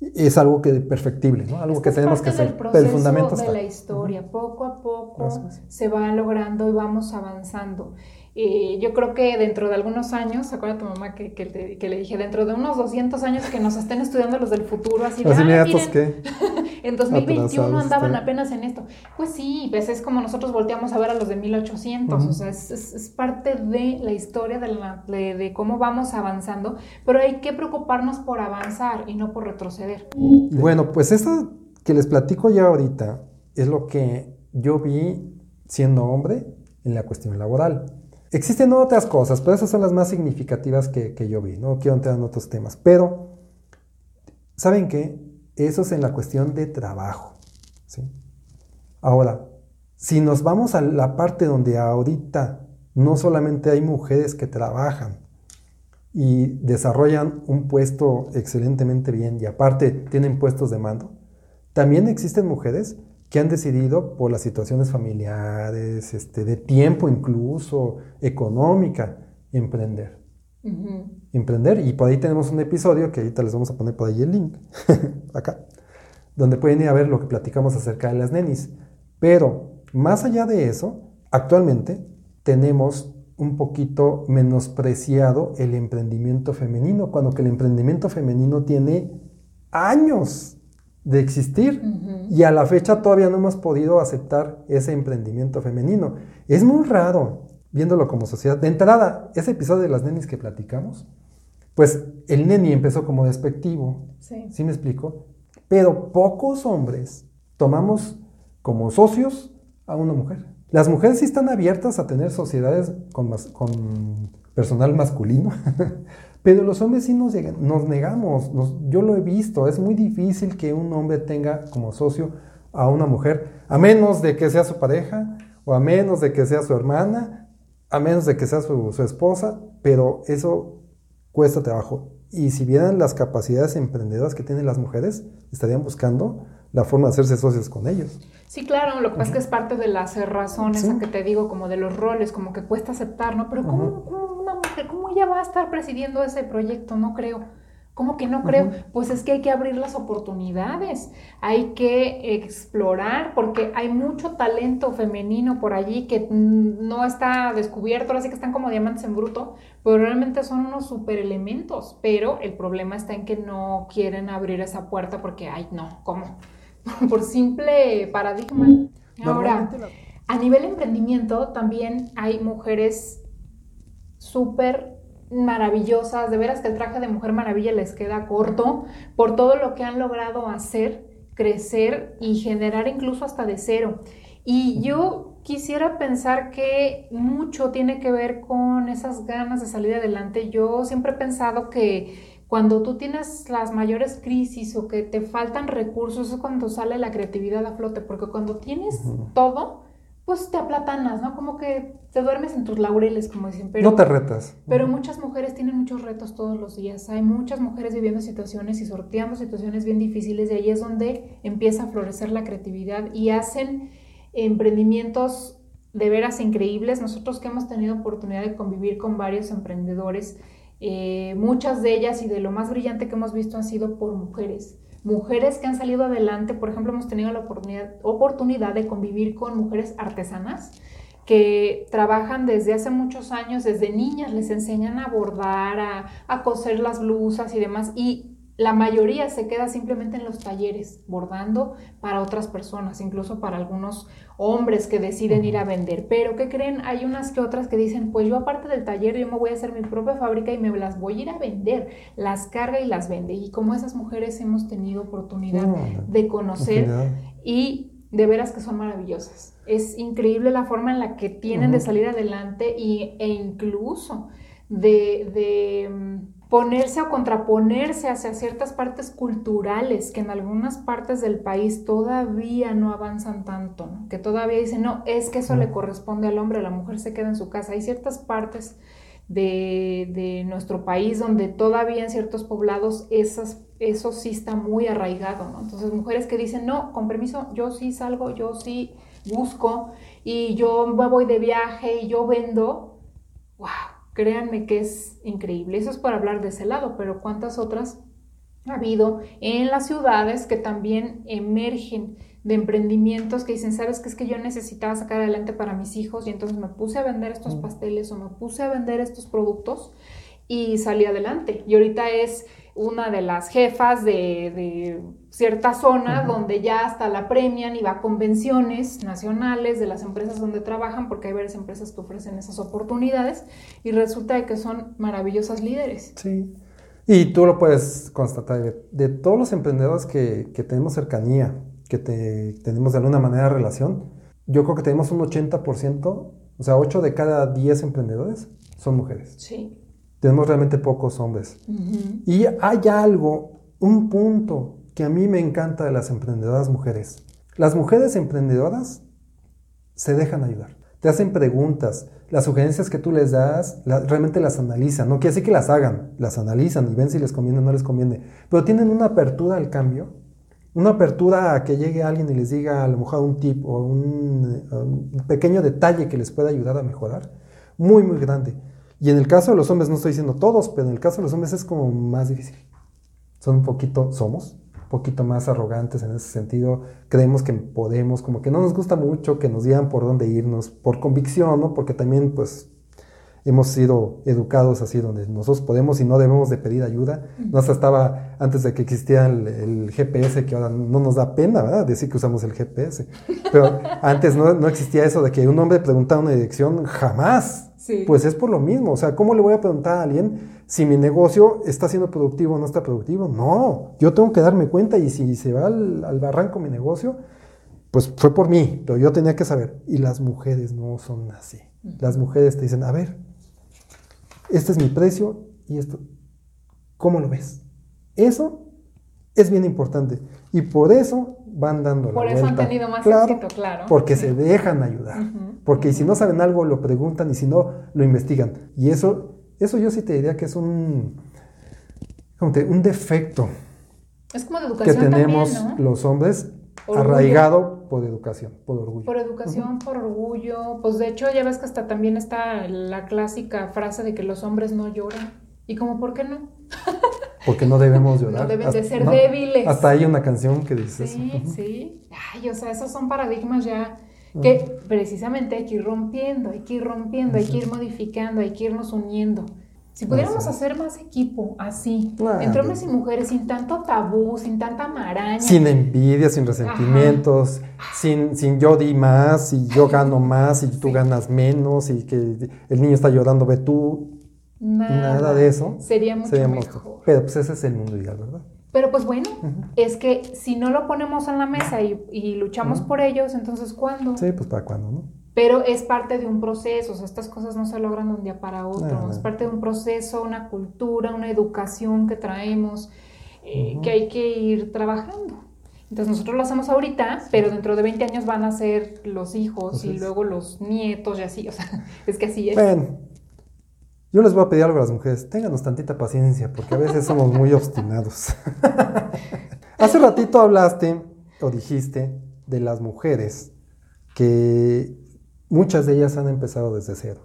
es algo que perfectible, ¿no? Algo que tenemos que hacer. Pero el fundamento de la historia, poco a poco se va logrando y vamos avanzando. Eh, yo creo que dentro de algunos años, ¿se acuerda tu mamá que, que, le dije? Dentro de unos 200 años que nos estén estudiando los del futuro, así de, ah, ¿qué? <laughs> en 2021 andaban apenas en esto. Pues sí, pues es como nosotros volteamos a ver a los de 1800, o sea, es, es, parte de la historia de, la, de, de, cómo vamos avanzando, pero hay que preocuparnos por avanzar y no por retroceder. Bueno, pues esto que les platico ya ahorita es lo que yo vi siendo hombre en la cuestión laboral. Existen otras cosas, pero esas son las más significativas que, yo vi. No quiero entrar en otros temas. Pero, ¿saben qué? Eso es en la cuestión de trabajo. ¿sí? Ahora, si nos vamos a la parte donde ahorita no solamente hay mujeres que trabajan y desarrollan un puesto excelentemente bien y aparte tienen puestos de mando, también existen mujeres que han decidido por las situaciones familiares, este, de tiempo incluso, económica, emprender. Emprender, y por ahí tenemos un episodio que ahorita les vamos a poner por ahí el link, <laughs> acá, donde pueden ir a ver lo que platicamos acerca de las nenis. Pero más allá de eso, actualmente tenemos un poquito menospreciado el emprendimiento femenino, cuando que el emprendimiento femenino tiene años de existir y a la fecha todavía no hemos podido aceptar ese emprendimiento femenino. Es muy raro viéndolo como sociedad. De entrada, ese episodio de las nenis que platicamos, pues el neni empezó como despectivo, sí, ¿sí me explico? Pero pocos hombres tomamos como socios a una mujer. Las mujeres sí están abiertas a tener sociedades con, con personal masculino, <laughs> Pero los hombres sí nos, negamos, yo lo he visto, es muy difícil que un hombre tenga como socio a una mujer, a menos de que sea su pareja, o a menos de que sea su hermana, a menos de que sea su, esposa, pero eso cuesta trabajo. Y si vieran las capacidades emprendedoras que tienen las mujeres, estarían buscando la forma de hacerse socios con ellos. Sí, claro, lo que pasa es que es parte de las razones que te digo, como de los roles, como que cuesta aceptar, ¿no? Pero ¿cómo, una mujer, cómo ella va a estar presidiendo ese proyecto? No creo. ¿Cómo que no creo? Pues es que hay que abrir las oportunidades, hay que explorar, porque hay mucho talento femenino por allí que no está descubierto, ahora sí que están como diamantes en bruto, pero realmente son unos super elementos, pero el problema está en que no quieren abrir esa puerta porque, ay, no, ¿cómo? <laughs> por simple paradigma. Ahora, A nivel emprendimiento también hay mujeres súper maravillosas, de veras que el traje de Mujer Maravilla les queda corto por todo lo que han logrado hacer, crecer y generar incluso hasta de cero. Y yo quisiera pensar que mucho tiene que ver con esas ganas de salir adelante. Yo siempre he pensado que cuando tú tienes las mayores crisis o que te faltan recursos es cuando sale la creatividad a flote, porque cuando tienes todo, pues te aplatanas, ¿no? Como que te duermes en tus laureles, como dicen. Pero, no te retas. Pero muchas mujeres tienen muchos retos todos los días. Hay muchas mujeres viviendo situaciones y sorteando situaciones bien difíciles y ahí es donde empieza a florecer la creatividad y hacen emprendimientos de veras increíbles. Nosotros que hemos tenido oportunidad de convivir con varios emprendedores, eh, muchas de ellas y de lo más brillante que hemos visto han sido por mujeres. Mujeres que han salido adelante, por ejemplo, hemos tenido la oportunidad, de convivir con mujeres artesanas que trabajan desde hace muchos años, desde niñas les enseñan a bordar, a, a coser las blusas y demás. Y la mayoría se queda simplemente en los talleres, bordando para otras personas, incluso para algunos hombres que deciden ir a vender. Pero ¿qué creen? Hay unas que otras que dicen, pues yo aparte del taller, yo me voy a hacer mi propia fábrica y me las voy a ir a vender. Las carga y las vende. Y como esas mujeres hemos tenido oportunidad de conocer y de veras que son maravillosas. Es increíble la forma en la que tienen de salir adelante y, e incluso de, de mm, ponerse o contraponerse hacia ciertas partes culturales que en algunas partes del país todavía no avanzan tanto, que todavía dicen, no, es que eso le corresponde al hombre, la mujer se queda en su casa. Hay ciertas partes de, nuestro país donde todavía en ciertos poblados esas, eso sí está muy arraigado, ¿no? Entonces mujeres que dicen, no, con permiso, yo sí salgo, yo sí busco y yo voy de viaje y yo vendo, wow Créanme que es increíble. Eso es para hablar de ese lado, pero ¿cuántas otras ha habido en las ciudades que también emergen de emprendimientos que dicen, sabes que es que yo necesitaba sacar adelante para mis hijos y entonces me puse a vender estos pasteles o me puse a vender estos productos y salí adelante. Y ahorita es una de las jefas de, cierta zona donde ya hasta la premian y va a convenciones nacionales de las empresas donde trabajan, porque hay varias empresas que ofrecen esas oportunidades y resulta de que son maravillosas líderes. Sí. Y tú lo puedes constatar, de, todos los emprendedores que, tenemos cercanía, que tenemos de alguna manera relación, yo creo que tenemos un 80%, o sea, 8 de cada 10 emprendedores son mujeres. Sí tenemos realmente pocos hombres. Y hay algo, un punto que a mí me encanta de las emprendedoras mujeres. Las mujeres emprendedoras se dejan ayudar, te hacen preguntas, las sugerencias que tú les das realmente las analizan, no quiere que las hagan, las analizan y ven si les conviene o no les conviene, pero tienen una apertura al cambio, una apertura a que llegue alguien y les diga a lo mejor un tip o un, un pequeño detalle que les pueda ayudar a mejorar, muy, muy grande. Y en el caso de los hombres, no estoy diciendo todos, pero en el caso de los hombres es como más difícil. Son un poquito, somos, poquito más arrogantes en ese sentido. Creemos que podemos, como que no nos gusta mucho que nos digan por dónde irnos, por convicción, ¿no? Porque también, pues, hemos sido educados así, donde nosotros podemos y no debemos de pedir ayuda. No se estaba antes de que existiera el, GPS, que ahora no nos da pena, ¿verdad? Decir que usamos el GPS. Pero <laughs> antes no, no existía eso de que un hombre preguntara una dirección, jamás. Pues es por lo mismo. O sea, ¿cómo le voy a preguntar a alguien si mi negocio está siendo productivo o no está productivo? No, yo tengo que darme cuenta y si se va al, al barranco mi negocio, pues fue por mí, pero yo tenía que saber. Y las mujeres no son así. Las mujeres te dicen, a ver, este es mi precio y esto, ¿cómo lo ves? Eso es bien importante y por eso van dando por la eso han tenido más éxito, claro. Porque se dejan ayudar. Porque si no saben algo, lo preguntan y si no, lo investigan. Y eso, eso yo sí te diría que es un, un defecto. Es como de educación que tenemos los hombres arraigado por educación, por orgullo. Por educación, por orgullo. Pues de hecho, ya ves que hasta también está la clásica frase de que los hombres no lloran. ¿Y como por qué no? <laughs> Porque no debemos llorar. No deben de ser débiles. Hasta hay una canción que dice sí, eso. Sí, sí. Ay, o sea, esos son paradigmas ya que precisamente hay que ir rompiendo, hay que ir rompiendo, hay que ir modificando, hay que irnos uniendo. Si pudiéramos hacer más equipo así, entre hombres y mujeres, sin tanto tabú, sin tanta maraña. Sin envidia, sin resentimientos, sin, sin yo di más y yo gano más y tú ganas menos y que el niño está llorando, ve tú. Nada, de eso. Sería mucho mejor. Pero pues ese es el mundo ideal, ¿verdad? Pero pues bueno, es que si no lo ponemos en la mesa y, luchamos por ellos, entonces ¿cuándo? Sí, pues para cuándo, ¿no? Pero es parte de un proceso, o sea, estas cosas no se logran de un día para otro, es parte de un proceso, una cultura, una educación que traemos, eh, que hay que ir trabajando. Entonces nosotros lo hacemos ahorita, pero dentro de 20 años van a ser los hijos y luego los nietos y así, o sea, <laughs> es que así es. Bueno, yo les voy a pedir algo a las mujeres, ténganos tantita paciencia, porque a veces somos muy obstinados. <laughs> Hace ratito hablaste o dijiste de las mujeres que Muchas de ellas han empezado desde cero.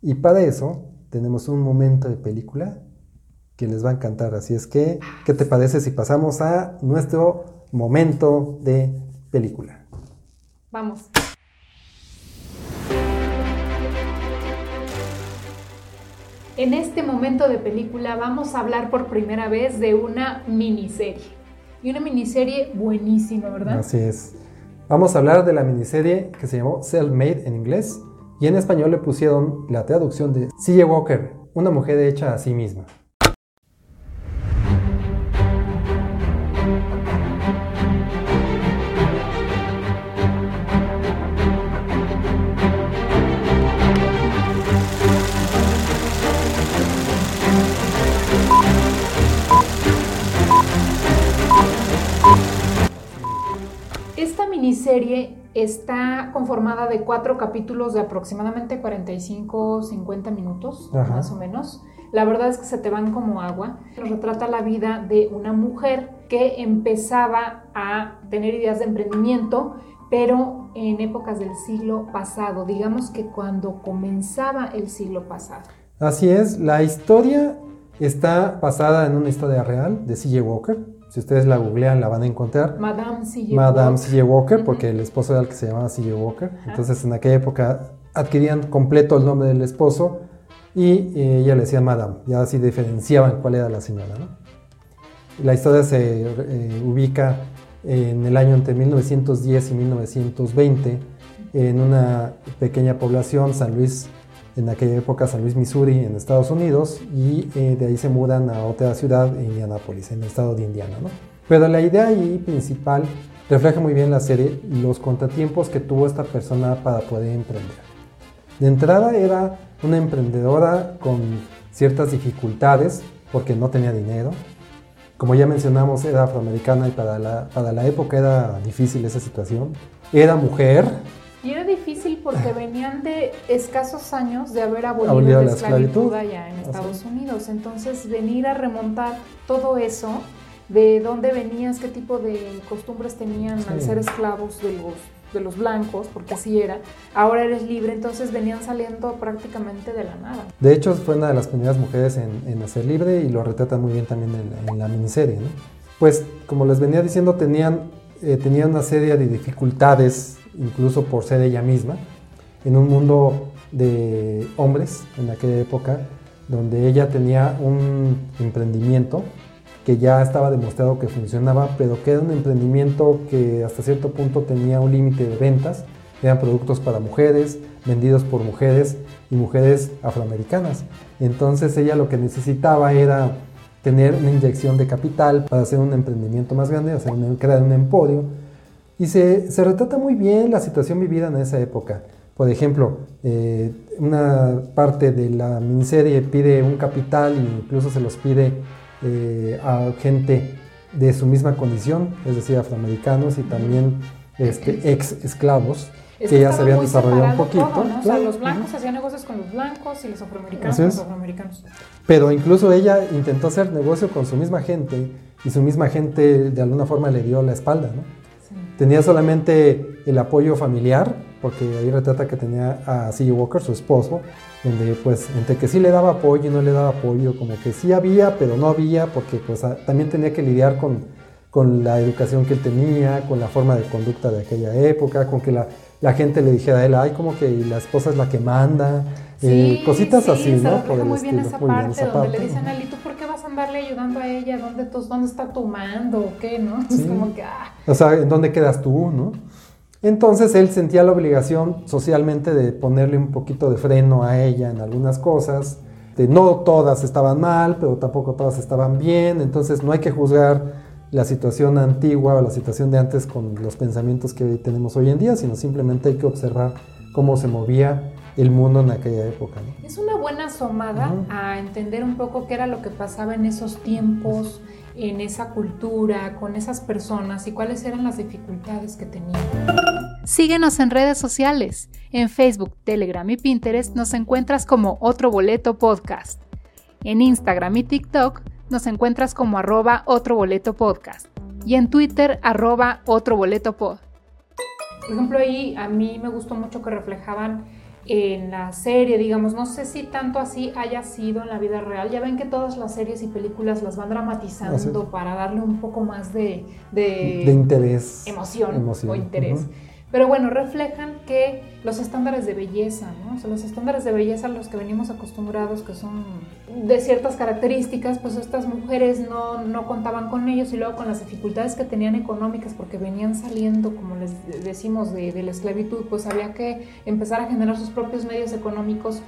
Y para eso tenemos un momento de película que les va a encantar. Así es que, ¿qué te parece si pasamos a nuestro momento de película? Vamos. En este momento de película vamos a hablar por primera vez de una miniserie. Y una miniserie buenísima, ¿verdad? Así es. Vamos a hablar de la miniserie que se llamó Self-Made en inglés y en español le pusieron la traducción de C.J. Walker, una mujer hecha a sí misma. Serie está conformada de cuatro capítulos de aproximadamente 45-50 minutos, más o menos. La verdad es que se te van como agua. Nos retrata la vida de una mujer que empezaba a tener ideas de emprendimiento, pero en épocas del siglo pasado, digamos que cuando comenzaba el siglo pasado. Así es, la historia está basada en una historia real de C.J. Walker, si ustedes la googlean, la van a encontrar. Madame C.J. Madame. Walker, porque el esposo era el que se llamaba C.J. Walker. Entonces, en aquella época adquirían completo el nombre del esposo y eh, ella le decía Madame. Ya así diferenciaban cuál era la señora. ¿no? La historia se eh, ubica en el año entre 1910 y 1920 en una pequeña población, San Luis, en aquella época San Luis, Missouri, en Estados Unidos, y eh, de ahí se mudan a otra ciudad, Indianápolis, en el estado de Indiana. ¿no? Pero la idea ahí principal refleja muy bien la serie los contratiempos que tuvo esta persona para poder emprender. De entrada era una emprendedora con ciertas dificultades porque no tenía dinero. Como ya mencionamos, era afroamericana y para la, para la época era difícil esa situación. Era mujer, y era difícil porque venían de escasos años de haber abolido, la, esclavitud, allá en Estados Unidos. Entonces, venir a remontar todo eso, de dónde venías, qué tipo de costumbres tenían al ser esclavos de los, de los blancos, porque así era. Ahora eres libre, entonces venían saliendo prácticamente de la nada. De hecho, fue una de las primeras mujeres en, en nacer libre y lo retrata muy bien también en, la miniserie. Pues, como les venía diciendo, tenían, eh, tenían una serie de dificultades incluso por ser ella misma, en un mundo de hombres en aquella época, donde ella tenía un emprendimiento que ya estaba demostrado que funcionaba, pero que era un emprendimiento que hasta cierto punto tenía un límite de ventas, eran productos para mujeres, vendidos por mujeres y mujeres afroamericanas. Entonces ella lo que necesitaba era tener una inyección de capital para hacer un emprendimiento más grande, hacer crear un emporio y se, se, retrata muy bien la situación vivida en esa época. Por ejemplo, eh, una parte de la miniserie pide un capital e incluso se los pide eh, a gente de su misma condición, es decir, afroamericanos y también este, ex esclavos. que, ya se habían desarrollado un poquito. o sea, los blancos hacían negocios con los blancos y los afroamericanos con los afroamericanos. Pero incluso ella intentó hacer negocio con su misma gente y su misma gente de alguna forma le dio la espalda, ¿no? Tenía solamente el apoyo familiar, porque ahí retrata que tenía a C.J. Walker, su esposo, donde pues entre que sí le daba apoyo y no le daba apoyo, como que sí había, pero no había, porque pues también tenía que lidiar con, con la educación que él tenía, con la forma de conducta de aquella época, con que la la gente le dijera a él, ay, como que la esposa es la que manda, eh, cositas así, ¿no? Por muy bien esa parte, donde le dicen a él, ¿y tú por qué vas a andarle ayudando a ella? ¿Dónde, dónde está tu mando o qué, no? <laughs> Es como que, ah. O sea, ¿en dónde quedas tú, no? Entonces él sentía la obligación socialmente de ponerle un poquito de freno a ella en algunas cosas. De, no todas estaban mal, pero tampoco todas estaban bien. Entonces no hay que juzgar la situación antigua o la situación de antes con los pensamientos que tenemos hoy en día, sino simplemente hay que observar cómo se movía el mundo en aquella época. Es una buena asomada a entender un poco qué era lo que pasaba en esos tiempos, en esa cultura, con esas personas y cuáles eran las dificultades que tenían. Síguenos en redes sociales. En Facebook, Telegram y Pinterest nos encuentras como Otro Boleto Podcast. En Instagram y TikTok nos encuentras como arroba Otro Boleto Podcast. Y en Twitter, arroba Otro Boleto Pod. Por ejemplo, ahí a mí me gustó mucho que reflejaban en la serie, digamos, no sé si tanto así haya sido en la vida real. Ya ven que todas las series y películas las van dramatizando para darle un poco más de, de, interés. Emoción, o interés. Pero bueno, reflejan que los estándares de belleza, ¿no? O sea, los estándares de belleza a los que venimos acostumbrados, que son de ciertas características, pues estas mujeres no, no contaban con ellos y luego con las dificultades que tenían económicas porque venían saliendo, como les decimos, de, de la esclavitud, pues había que empezar a generar sus propios medios económicos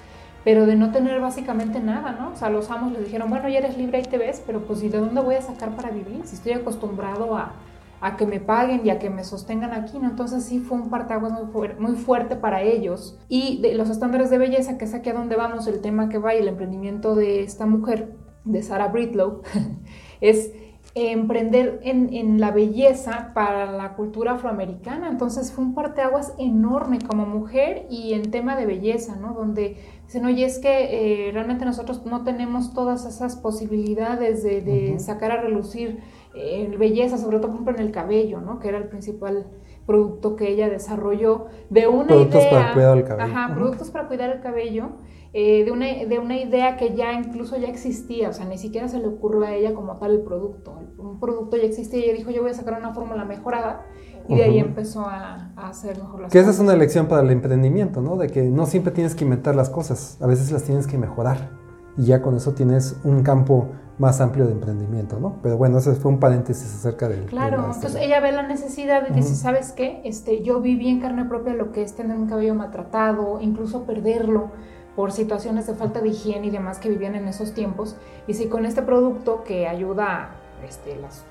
pero de no tener básicamente nada, ¿no? O sea, los amos les dijeron, bueno, ya eres libre, ahí te ves, pero pues ¿y de dónde voy a sacar para vivir? Si estoy acostumbrado a, a que me paguen y a que me sostengan aquí, ¿no? Entonces sí fue un partaguas muy, muy fuerte para ellos. Y de los estándares de belleza, que es aquí a donde vamos, el tema que va y el emprendimiento de esta mujer, de Sarah Britlow, <laughs> es emprender en, en, la belleza para la cultura afroamericana. Entonces fue un parteaguas enorme como mujer y en tema de belleza, ¿no? Donde dicen, oye, es que eh, realmente nosotros no tenemos todas esas posibilidades de, de sacar a relucir en belleza, sobre todo por ejemplo en el cabello, ¿no? Que era el principal producto que ella desarrolló de una productos idea. para cuidar el cabello. Ajá, productos para cuidar el cabello. Eh, de, una, de una idea que ya incluso ya existía, o sea, ni siquiera se le ocurrió a ella como tal el producto. Un producto ya existía y ella dijo, yo voy a sacar una fórmula mejorada y de ahí empezó a, hacer mejor las que esa es una lección para el emprendimiento, ¿no? De que no siempre tienes que inventar las cosas, a veces las tienes que mejorar y ya con eso tienes un campo más amplio de emprendimiento, ¿no? Pero bueno, ese fue un paréntesis acerca del... Claro, entonces ella ve la necesidad de decir, ¿sabes qué? Este, yo viví en carne propia lo que es tener un cabello maltratado, incluso perderlo por situaciones de falta de higiene y demás que vivían en esos tiempos. Y si con este producto que ayuda este, las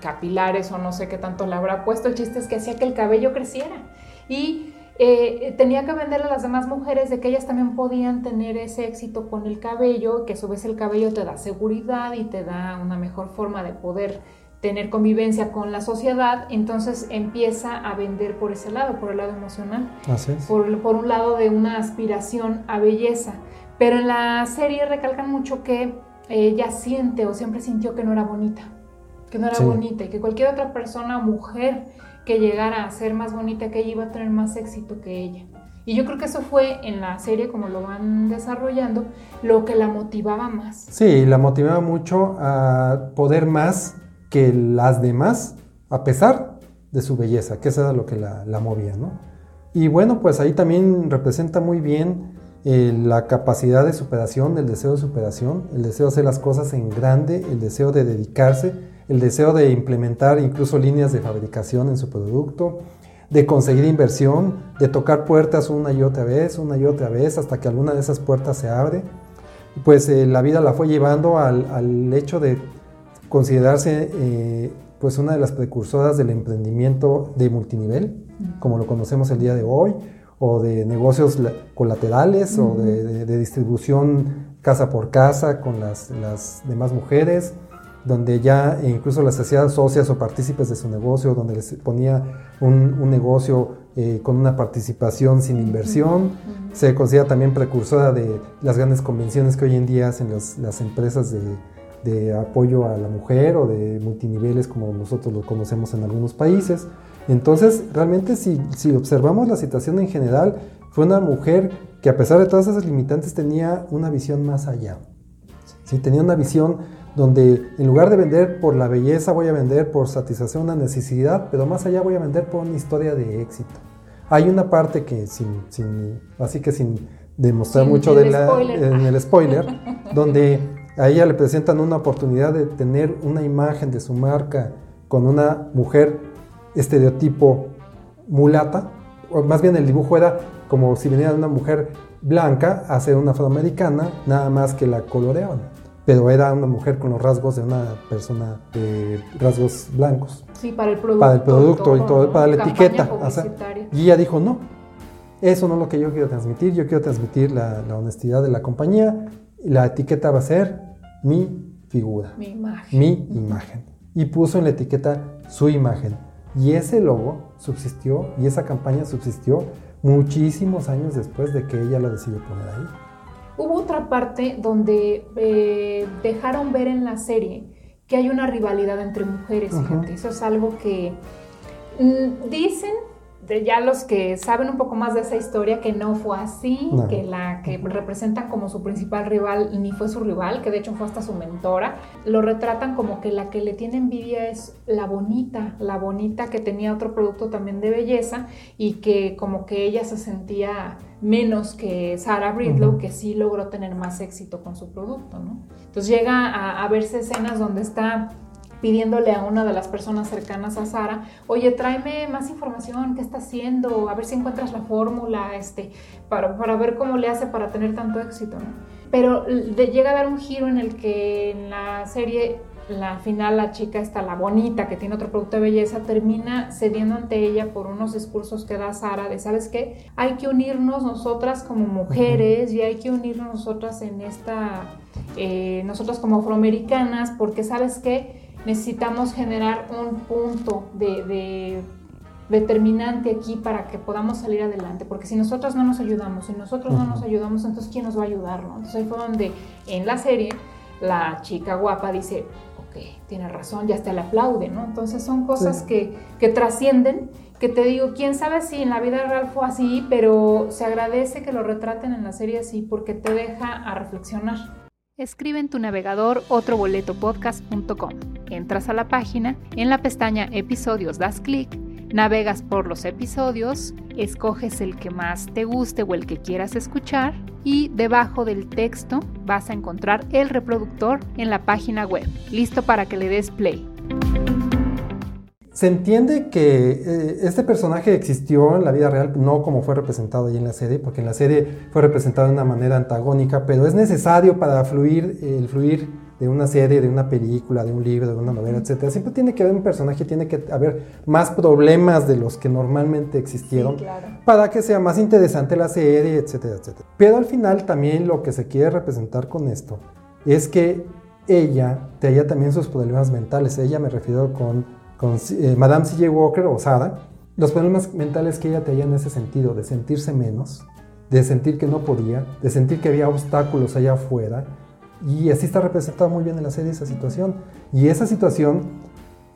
capilares o no sé qué tanto le habrá puesto, el chiste es que hacía que el cabello creciera. Y eh, tenía que venderle a las demás mujeres de que ellas también podían tener ese éxito con el cabello, que a su vez el cabello te da seguridad y te da una mejor forma de poder tener convivencia con la sociedad, entonces empieza a vender por ese lado, por el lado emocional, Por, por un lado de una aspiración a belleza. Pero en la serie recalcan mucho que ella siente o siempre sintió que no era bonita, que no era bonita y que cualquier otra persona, mujer, que llegara a ser más bonita que ella iba a tener más éxito que ella. Y yo creo que eso fue en la serie, como lo van desarrollando, lo que la motivaba más. Sí, la motivaba mucho a poder más que las demás, a pesar de su belleza, que eso era lo que la, movía, ¿no? Y bueno, pues ahí también representa muy bien eh, la capacidad de superación, el deseo de superación, el deseo de hacer las cosas en grande, el deseo de dedicarse el deseo de implementar incluso líneas de fabricación en su producto, de conseguir inversión, de tocar puertas una y otra vez, una y otra vez, hasta que alguna de esas puertas se abre. Pues eh, la vida la fue llevando al, hecho de considerarse eh, pues una de las precursoras del emprendimiento de multinivel, como lo conocemos el día de hoy, o de negocios colaterales, o de, distribución casa por casa con las, las demás mujeres donde ya incluso las hacía socias o partícipes de su negocio, donde les ponía un, negocio eh, con una participación sin inversión. Se considera también precursora de las grandes convenciones que hoy en día hacen las empresas de, apoyo a la mujer o de multiniveles como nosotros lo conocemos en algunos países. Entonces, realmente si, si observamos la situación en general, fue una mujer que a pesar de todas esas limitantes tenía una visión más allá. Sí, tenía una visión donde en lugar de vender por la belleza voy a vender por satisfacer una necesidad, pero más allá voy a vender por una historia de éxito. Hay una parte que sin, sin así que sin demostrar mucho de la, en el spoiler, <laughs> donde a ella le presentan una oportunidad de tener una imagen de su marca con una mujer estereotipo mulata, o más bien el dibujo era como si viniera de una mujer blanca a ser una afroamericana, nada más que la coloreaban. Pero era una mujer con los rasgos de una persona de rasgos blancos. Sí, para el producto. Para el producto y todo, para la etiqueta. y ella dijo, no, eso no es lo que yo quiero transmitir, yo quiero transmitir la, la honestidad de la compañía, la etiqueta va a ser mi figura. Mi imagen. Mi imagen. Y puso en la etiqueta su imagen. Y ese logo subsistió y esa campaña subsistió muchísimos años después de que ella lo decidió poner ahí. Hubo otra parte donde eh, dejaron ver en la serie que hay una rivalidad entre mujeres, fíjate. Eso es algo que mm, dicen ya los que saben un poco más de esa historia, que no fue así, que la que representan como su principal rival ni fue su rival, que de hecho fue hasta su mentora, lo retratan como que la que le tiene envidia es la bonita, la bonita que tenía otro producto también de belleza y que como que ella se sentía menos que Sarah Bridlow, que sí logró tener más éxito con su producto, ¿no? Entonces llega a, a verse escenas donde está pidiéndole a una de las personas cercanas a Sara, oye, tráeme más información, qué está haciendo, a ver si encuentras la fórmula, este, para, para ver cómo le hace para tener tanto éxito, ¿no? Pero llega a dar un giro en el que en la serie, la final, la chica está la bonita, que tiene otro producto de belleza, termina cediendo ante ella por unos discursos que da Sara de, ¿sabes qué? Hay que unirnos nosotras como mujeres y hay que unirnos nosotras en esta, eh, nosotras como afroamericanas, porque ¿sabes qué? Necesitamos generar un punto de, determinante aquí para que podamos salir adelante, porque si nosotros no nos ayudamos, si nosotros no nos ayudamos, entonces ¿quién nos va a ayudar? Entonces ahí fue donde en la serie la chica guapa dice, ok, tiene razón, ya hasta le aplaude, ¿no? Entonces son cosas que, que trascienden, que te digo, quién sabe si en la vida real fue así, pero se agradece que lo retraten en la serie así porque te deja a reflexionar. Escribe en tu navegador otroboletopodcast.com. Entras a la página, en la pestaña Episodios das clic, navegas por los episodios, escoges el que más te guste o el que quieras escuchar y debajo del texto vas a encontrar el reproductor en la página web, listo para que le des play. Se entiende que eh, este personaje existió en la vida real, no como fue representado ahí en la serie, porque en la serie fue representado de una manera antagónica, pero es necesario para fluir, el fluir de una serie, de una película, de un libro, de una novela, etc. Siempre tiene que haber un personaje, tiene que haber más problemas de los que normalmente existieron para que sea más interesante la serie, etcétera, etcétera. Pero al final también lo que se quiere representar con esto es que ella tenía también sus problemas mentales. Ella me refiero con con eh, Madame C.J. Walker o Sara, los problemas mentales que ella tenía en ese sentido, de sentirse menos, de sentir que no podía, de sentir que había obstáculos allá afuera, y así está representada muy bien en la serie esa situación. Y esa situación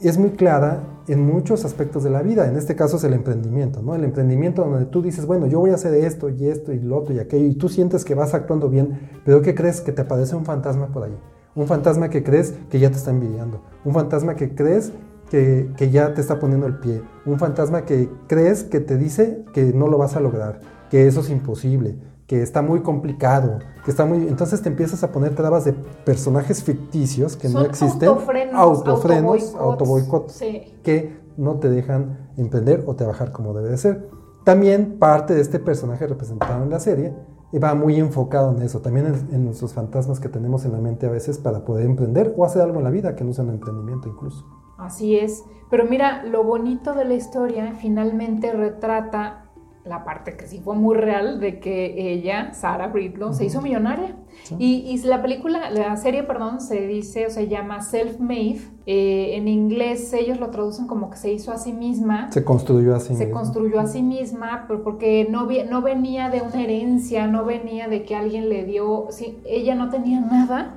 es muy clara en muchos aspectos de la vida, en este caso es el emprendimiento, ¿no? El emprendimiento donde tú dices, bueno, yo voy a hacer esto y esto y lo otro y aquello, y tú sientes que vas actuando bien, pero ¿qué crees? Que te aparece un fantasma por ahí. Un fantasma que crees que ya te está envidiando. Un fantasma que crees que, ya te está poniendo el pie, un fantasma que crees que te dice que no lo vas a lograr, que eso es imposible, que está muy complicado, que está muy... Entonces te empiezas a poner trabas de personajes ficticios que no existen, autofrenos, autofrenos autoboicots, que no te dejan emprender o trabajar como debe de ser. También parte de este personaje representado en la serie va muy enfocado en eso, también en, en nuestros fantasmas que tenemos en la mente a veces para poder emprender o hacer algo en la vida que no sea un emprendimiento incluso. Así es. Pero mira, lo bonito de la historia finalmente retrata la parte que sí fue muy real de que ella, Sarah Bridlow, se hizo millonaria. Y, la película, la serie, perdón, se dice o se llama Self-Made. Eh, en inglés ellos lo traducen como que se hizo a sí misma. Se construyó a sí misma. Se construyó a sí misma, pero porque no, no venía de una herencia, no venía de que alguien le dio, sí, ella no tenía nada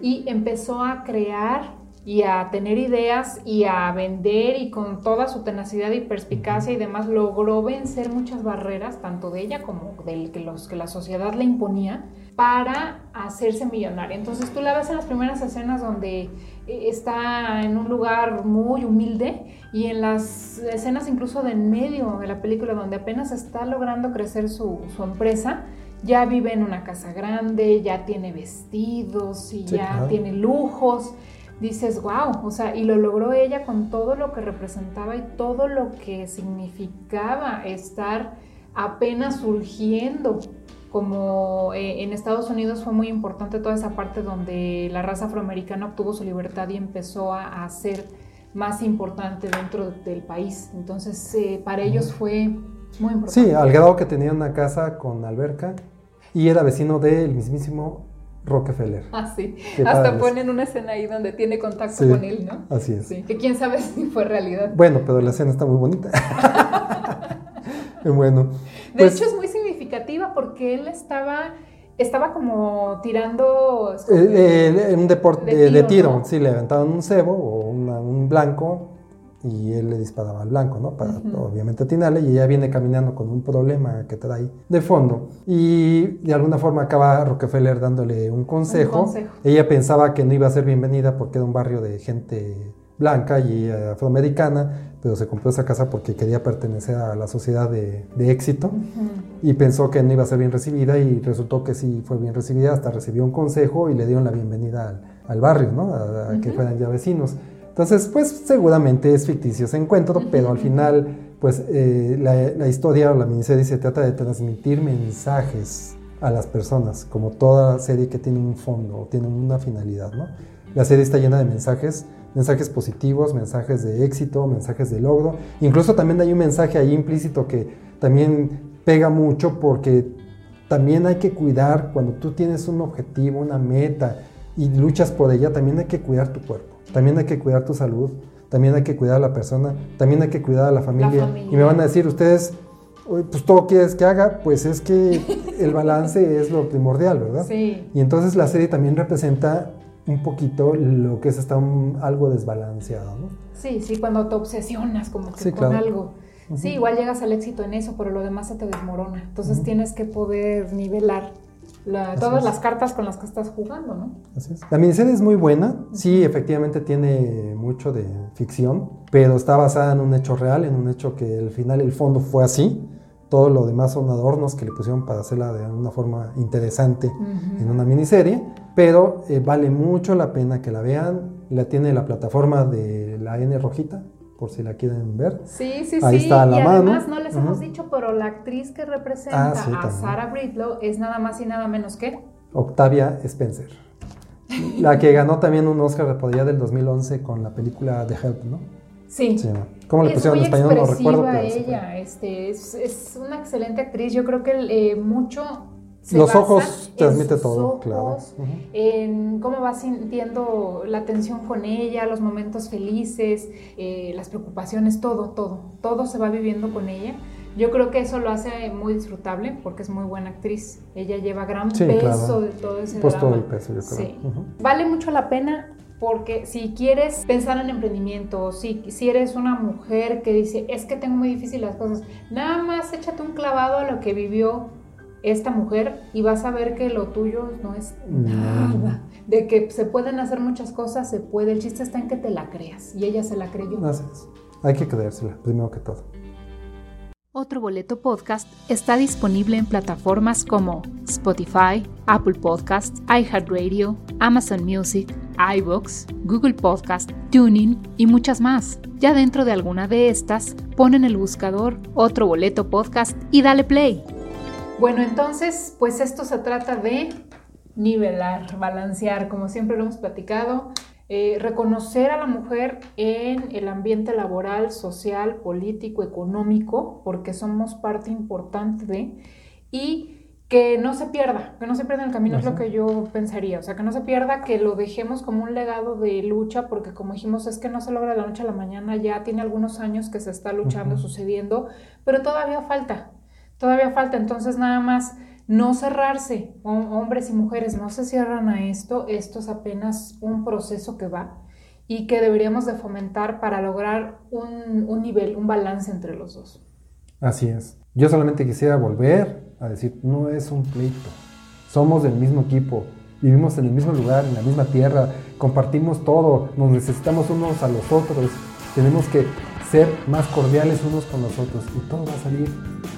y empezó a crear y a tener ideas y a vender y con toda su tenacidad y perspicacia y demás logró vencer muchas barreras, tanto de ella como de los que la sociedad le imponía, para hacerse millonaria. Entonces tú la ves en las primeras escenas donde eh, está en un lugar muy humilde y en las escenas incluso de en medio de la película donde apenas está logrando crecer su, empresa, ya vive en una casa grande, ya tiene vestidos y ya tiene lujos. Dices, wow, o sea, y lo logró ella con todo lo que representaba y todo lo que significaba estar apenas surgiendo como eh, en Estados Unidos fue muy importante toda esa parte donde la raza afroamericana obtuvo su libertad y empezó a, ser más importante dentro del país. Entonces, eh, para ellos fue muy importante. Sí, al grado que tenía una casa con alberca y era vecino del mismísimo Rockefeller. Ah, sí. Hasta ponen una escena ahí donde tiene contacto con él, ¿no? Así es. Sí. Que quién sabe <laughs> si fue realidad. Bueno, pero la escena está muy bonita. <laughs> bueno. De pues hecho, es muy significativa porque él estaba estaba como tirando... Eh, eh, un deporte de, tiro, sí, le aventaban un cebo o un blanco y él le disparaba al blanco, ¿no? Para obviamente atinarle y ella viene caminando con un problema que trae de fondo y de alguna forma acaba Rockefeller dándole un consejo. un consejo. Ella pensaba que no iba a ser bienvenida porque era un barrio de gente blanca y afroamericana, pero se compró esa casa porque quería pertenecer a la sociedad de, éxito y pensó que no iba a ser bien recibida y resultó que sí fue bien recibida, hasta recibió un consejo y le dieron la bienvenida al, barrio, ¿no? A, que fueran ya vecinos. Entonces, pues seguramente es ficticio ese encuentro, pero al final, pues eh, la, la, historia o la miniserie se trata de transmitir mensajes a las personas, como toda serie que tiene un fondo o tiene una finalidad, ¿no? La serie está llena de mensajes mensajes positivos, mensajes de éxito, mensajes de logro. Incluso también hay un mensaje ahí implícito que también pega mucho porque también hay que cuidar cuando tú tienes un objetivo, una meta y luchas por ella, también hay que cuidar tu cuerpo, también hay que cuidar tu salud, también hay que cuidar a la persona, también hay que cuidar a la familia. Y me van a decir ustedes, pues todo quieres que haga, pues es que <laughs> el balance es lo primordial, ¿verdad? Sí. Y entonces la serie también representa un poquito lo que es está algo desbalanceado, ¿no? Sí, sí, cuando te obsesionas como que con algo. Sí, igual llegas al éxito en eso, pero lo demás se te desmorona. Entonces tienes que poder nivelar todas las cartas con las que estás jugando, ¿no? Así es. La miniserie es muy buena, sí, efectivamente tiene mucho de ficción, pero está basada en un hecho real, en un hecho que al final el fondo fue así. Todo lo demás son adornos que le pusieron para hacerla de una forma interesante en una miniserie pero eh, vale mucho la pena que la vean. La tiene la plataforma de la N rojita, por si la quieren ver. Sí, sí, Ahí sí. está la y mano. además no les hemos dicho, pero la actriz que representa ah, a Sarah Bridlow es nada más y nada menos que Octavia Spencer. la que ganó también un Oscar por allá del 2011 con la película The Help, ¿no? Sí. sí ¿Cómo le pusieron en español? No recuerdo. Pero ella, este, es, es, una excelente actriz. Yo creo que eh, mucho los ojos transmite todo, claro. En cómo vas sintiendo la tensión con ella, los momentos felices, eh, las preocupaciones, todo, todo. Todo se va viviendo con ella. Yo creo que eso lo hace muy disfrutable porque es muy buena actriz. Ella lleva gran peso de todo ese pues todo el peso, yo creo. Sí. Vale mucho la pena porque si quieres pensar en emprendimiento, si, si eres una mujer que dice, es que tengo muy difícil las cosas, nada más échate un clavado a lo que vivió esta mujer y vas a ver que lo tuyo no es nada. De que se pueden hacer muchas cosas, se puede. El chiste está en que te la creas y ella se la creyó. Gracias. Hay que creérsela, primero que todo. Otro Boleto Podcast está disponible en plataformas como Spotify, Apple Podcasts, iHeartRadio, Amazon Music, iBox, Google Podcast, Tuning y muchas más. Ya dentro de alguna de estas, ponen el buscador Otro Boleto Podcast y dale play. Bueno, entonces, pues esto se trata de nivelar, balancear, como siempre lo hemos platicado, eh, reconocer a la mujer en el ambiente laboral, social, político, económico, porque somos parte importante de, y que no se pierda, que no se pierda en el camino, es lo que yo pensaría, o sea, que no se pierda, que lo dejemos como un legado de lucha, porque como dijimos, es que no se logra de la noche a la mañana, ya tiene algunos años que se está luchando, sucediendo, pero todavía falta, Todavía falta, entonces nada más no cerrarse, hombres y mujeres no se cierran a esto, esto es apenas un proceso que va y que deberíamos de fomentar para lograr un, un nivel, un balance entre los dos. Así es. Yo solamente quisiera volver a decir, no es un pleito, somos del mismo equipo, vivimos en el mismo lugar, en la misma tierra, compartimos todo, nos necesitamos unos a los otros, tenemos que ser más cordiales unos con los otros y todo va a salir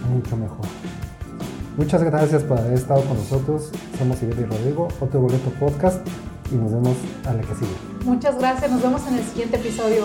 mucho mejor. Muchas gracias por haber estado con nosotros. Somos Iber y Rodrigo, otro boleto podcast y nos vemos a la que sigue. Muchas gracias, nos vemos en el siguiente episodio.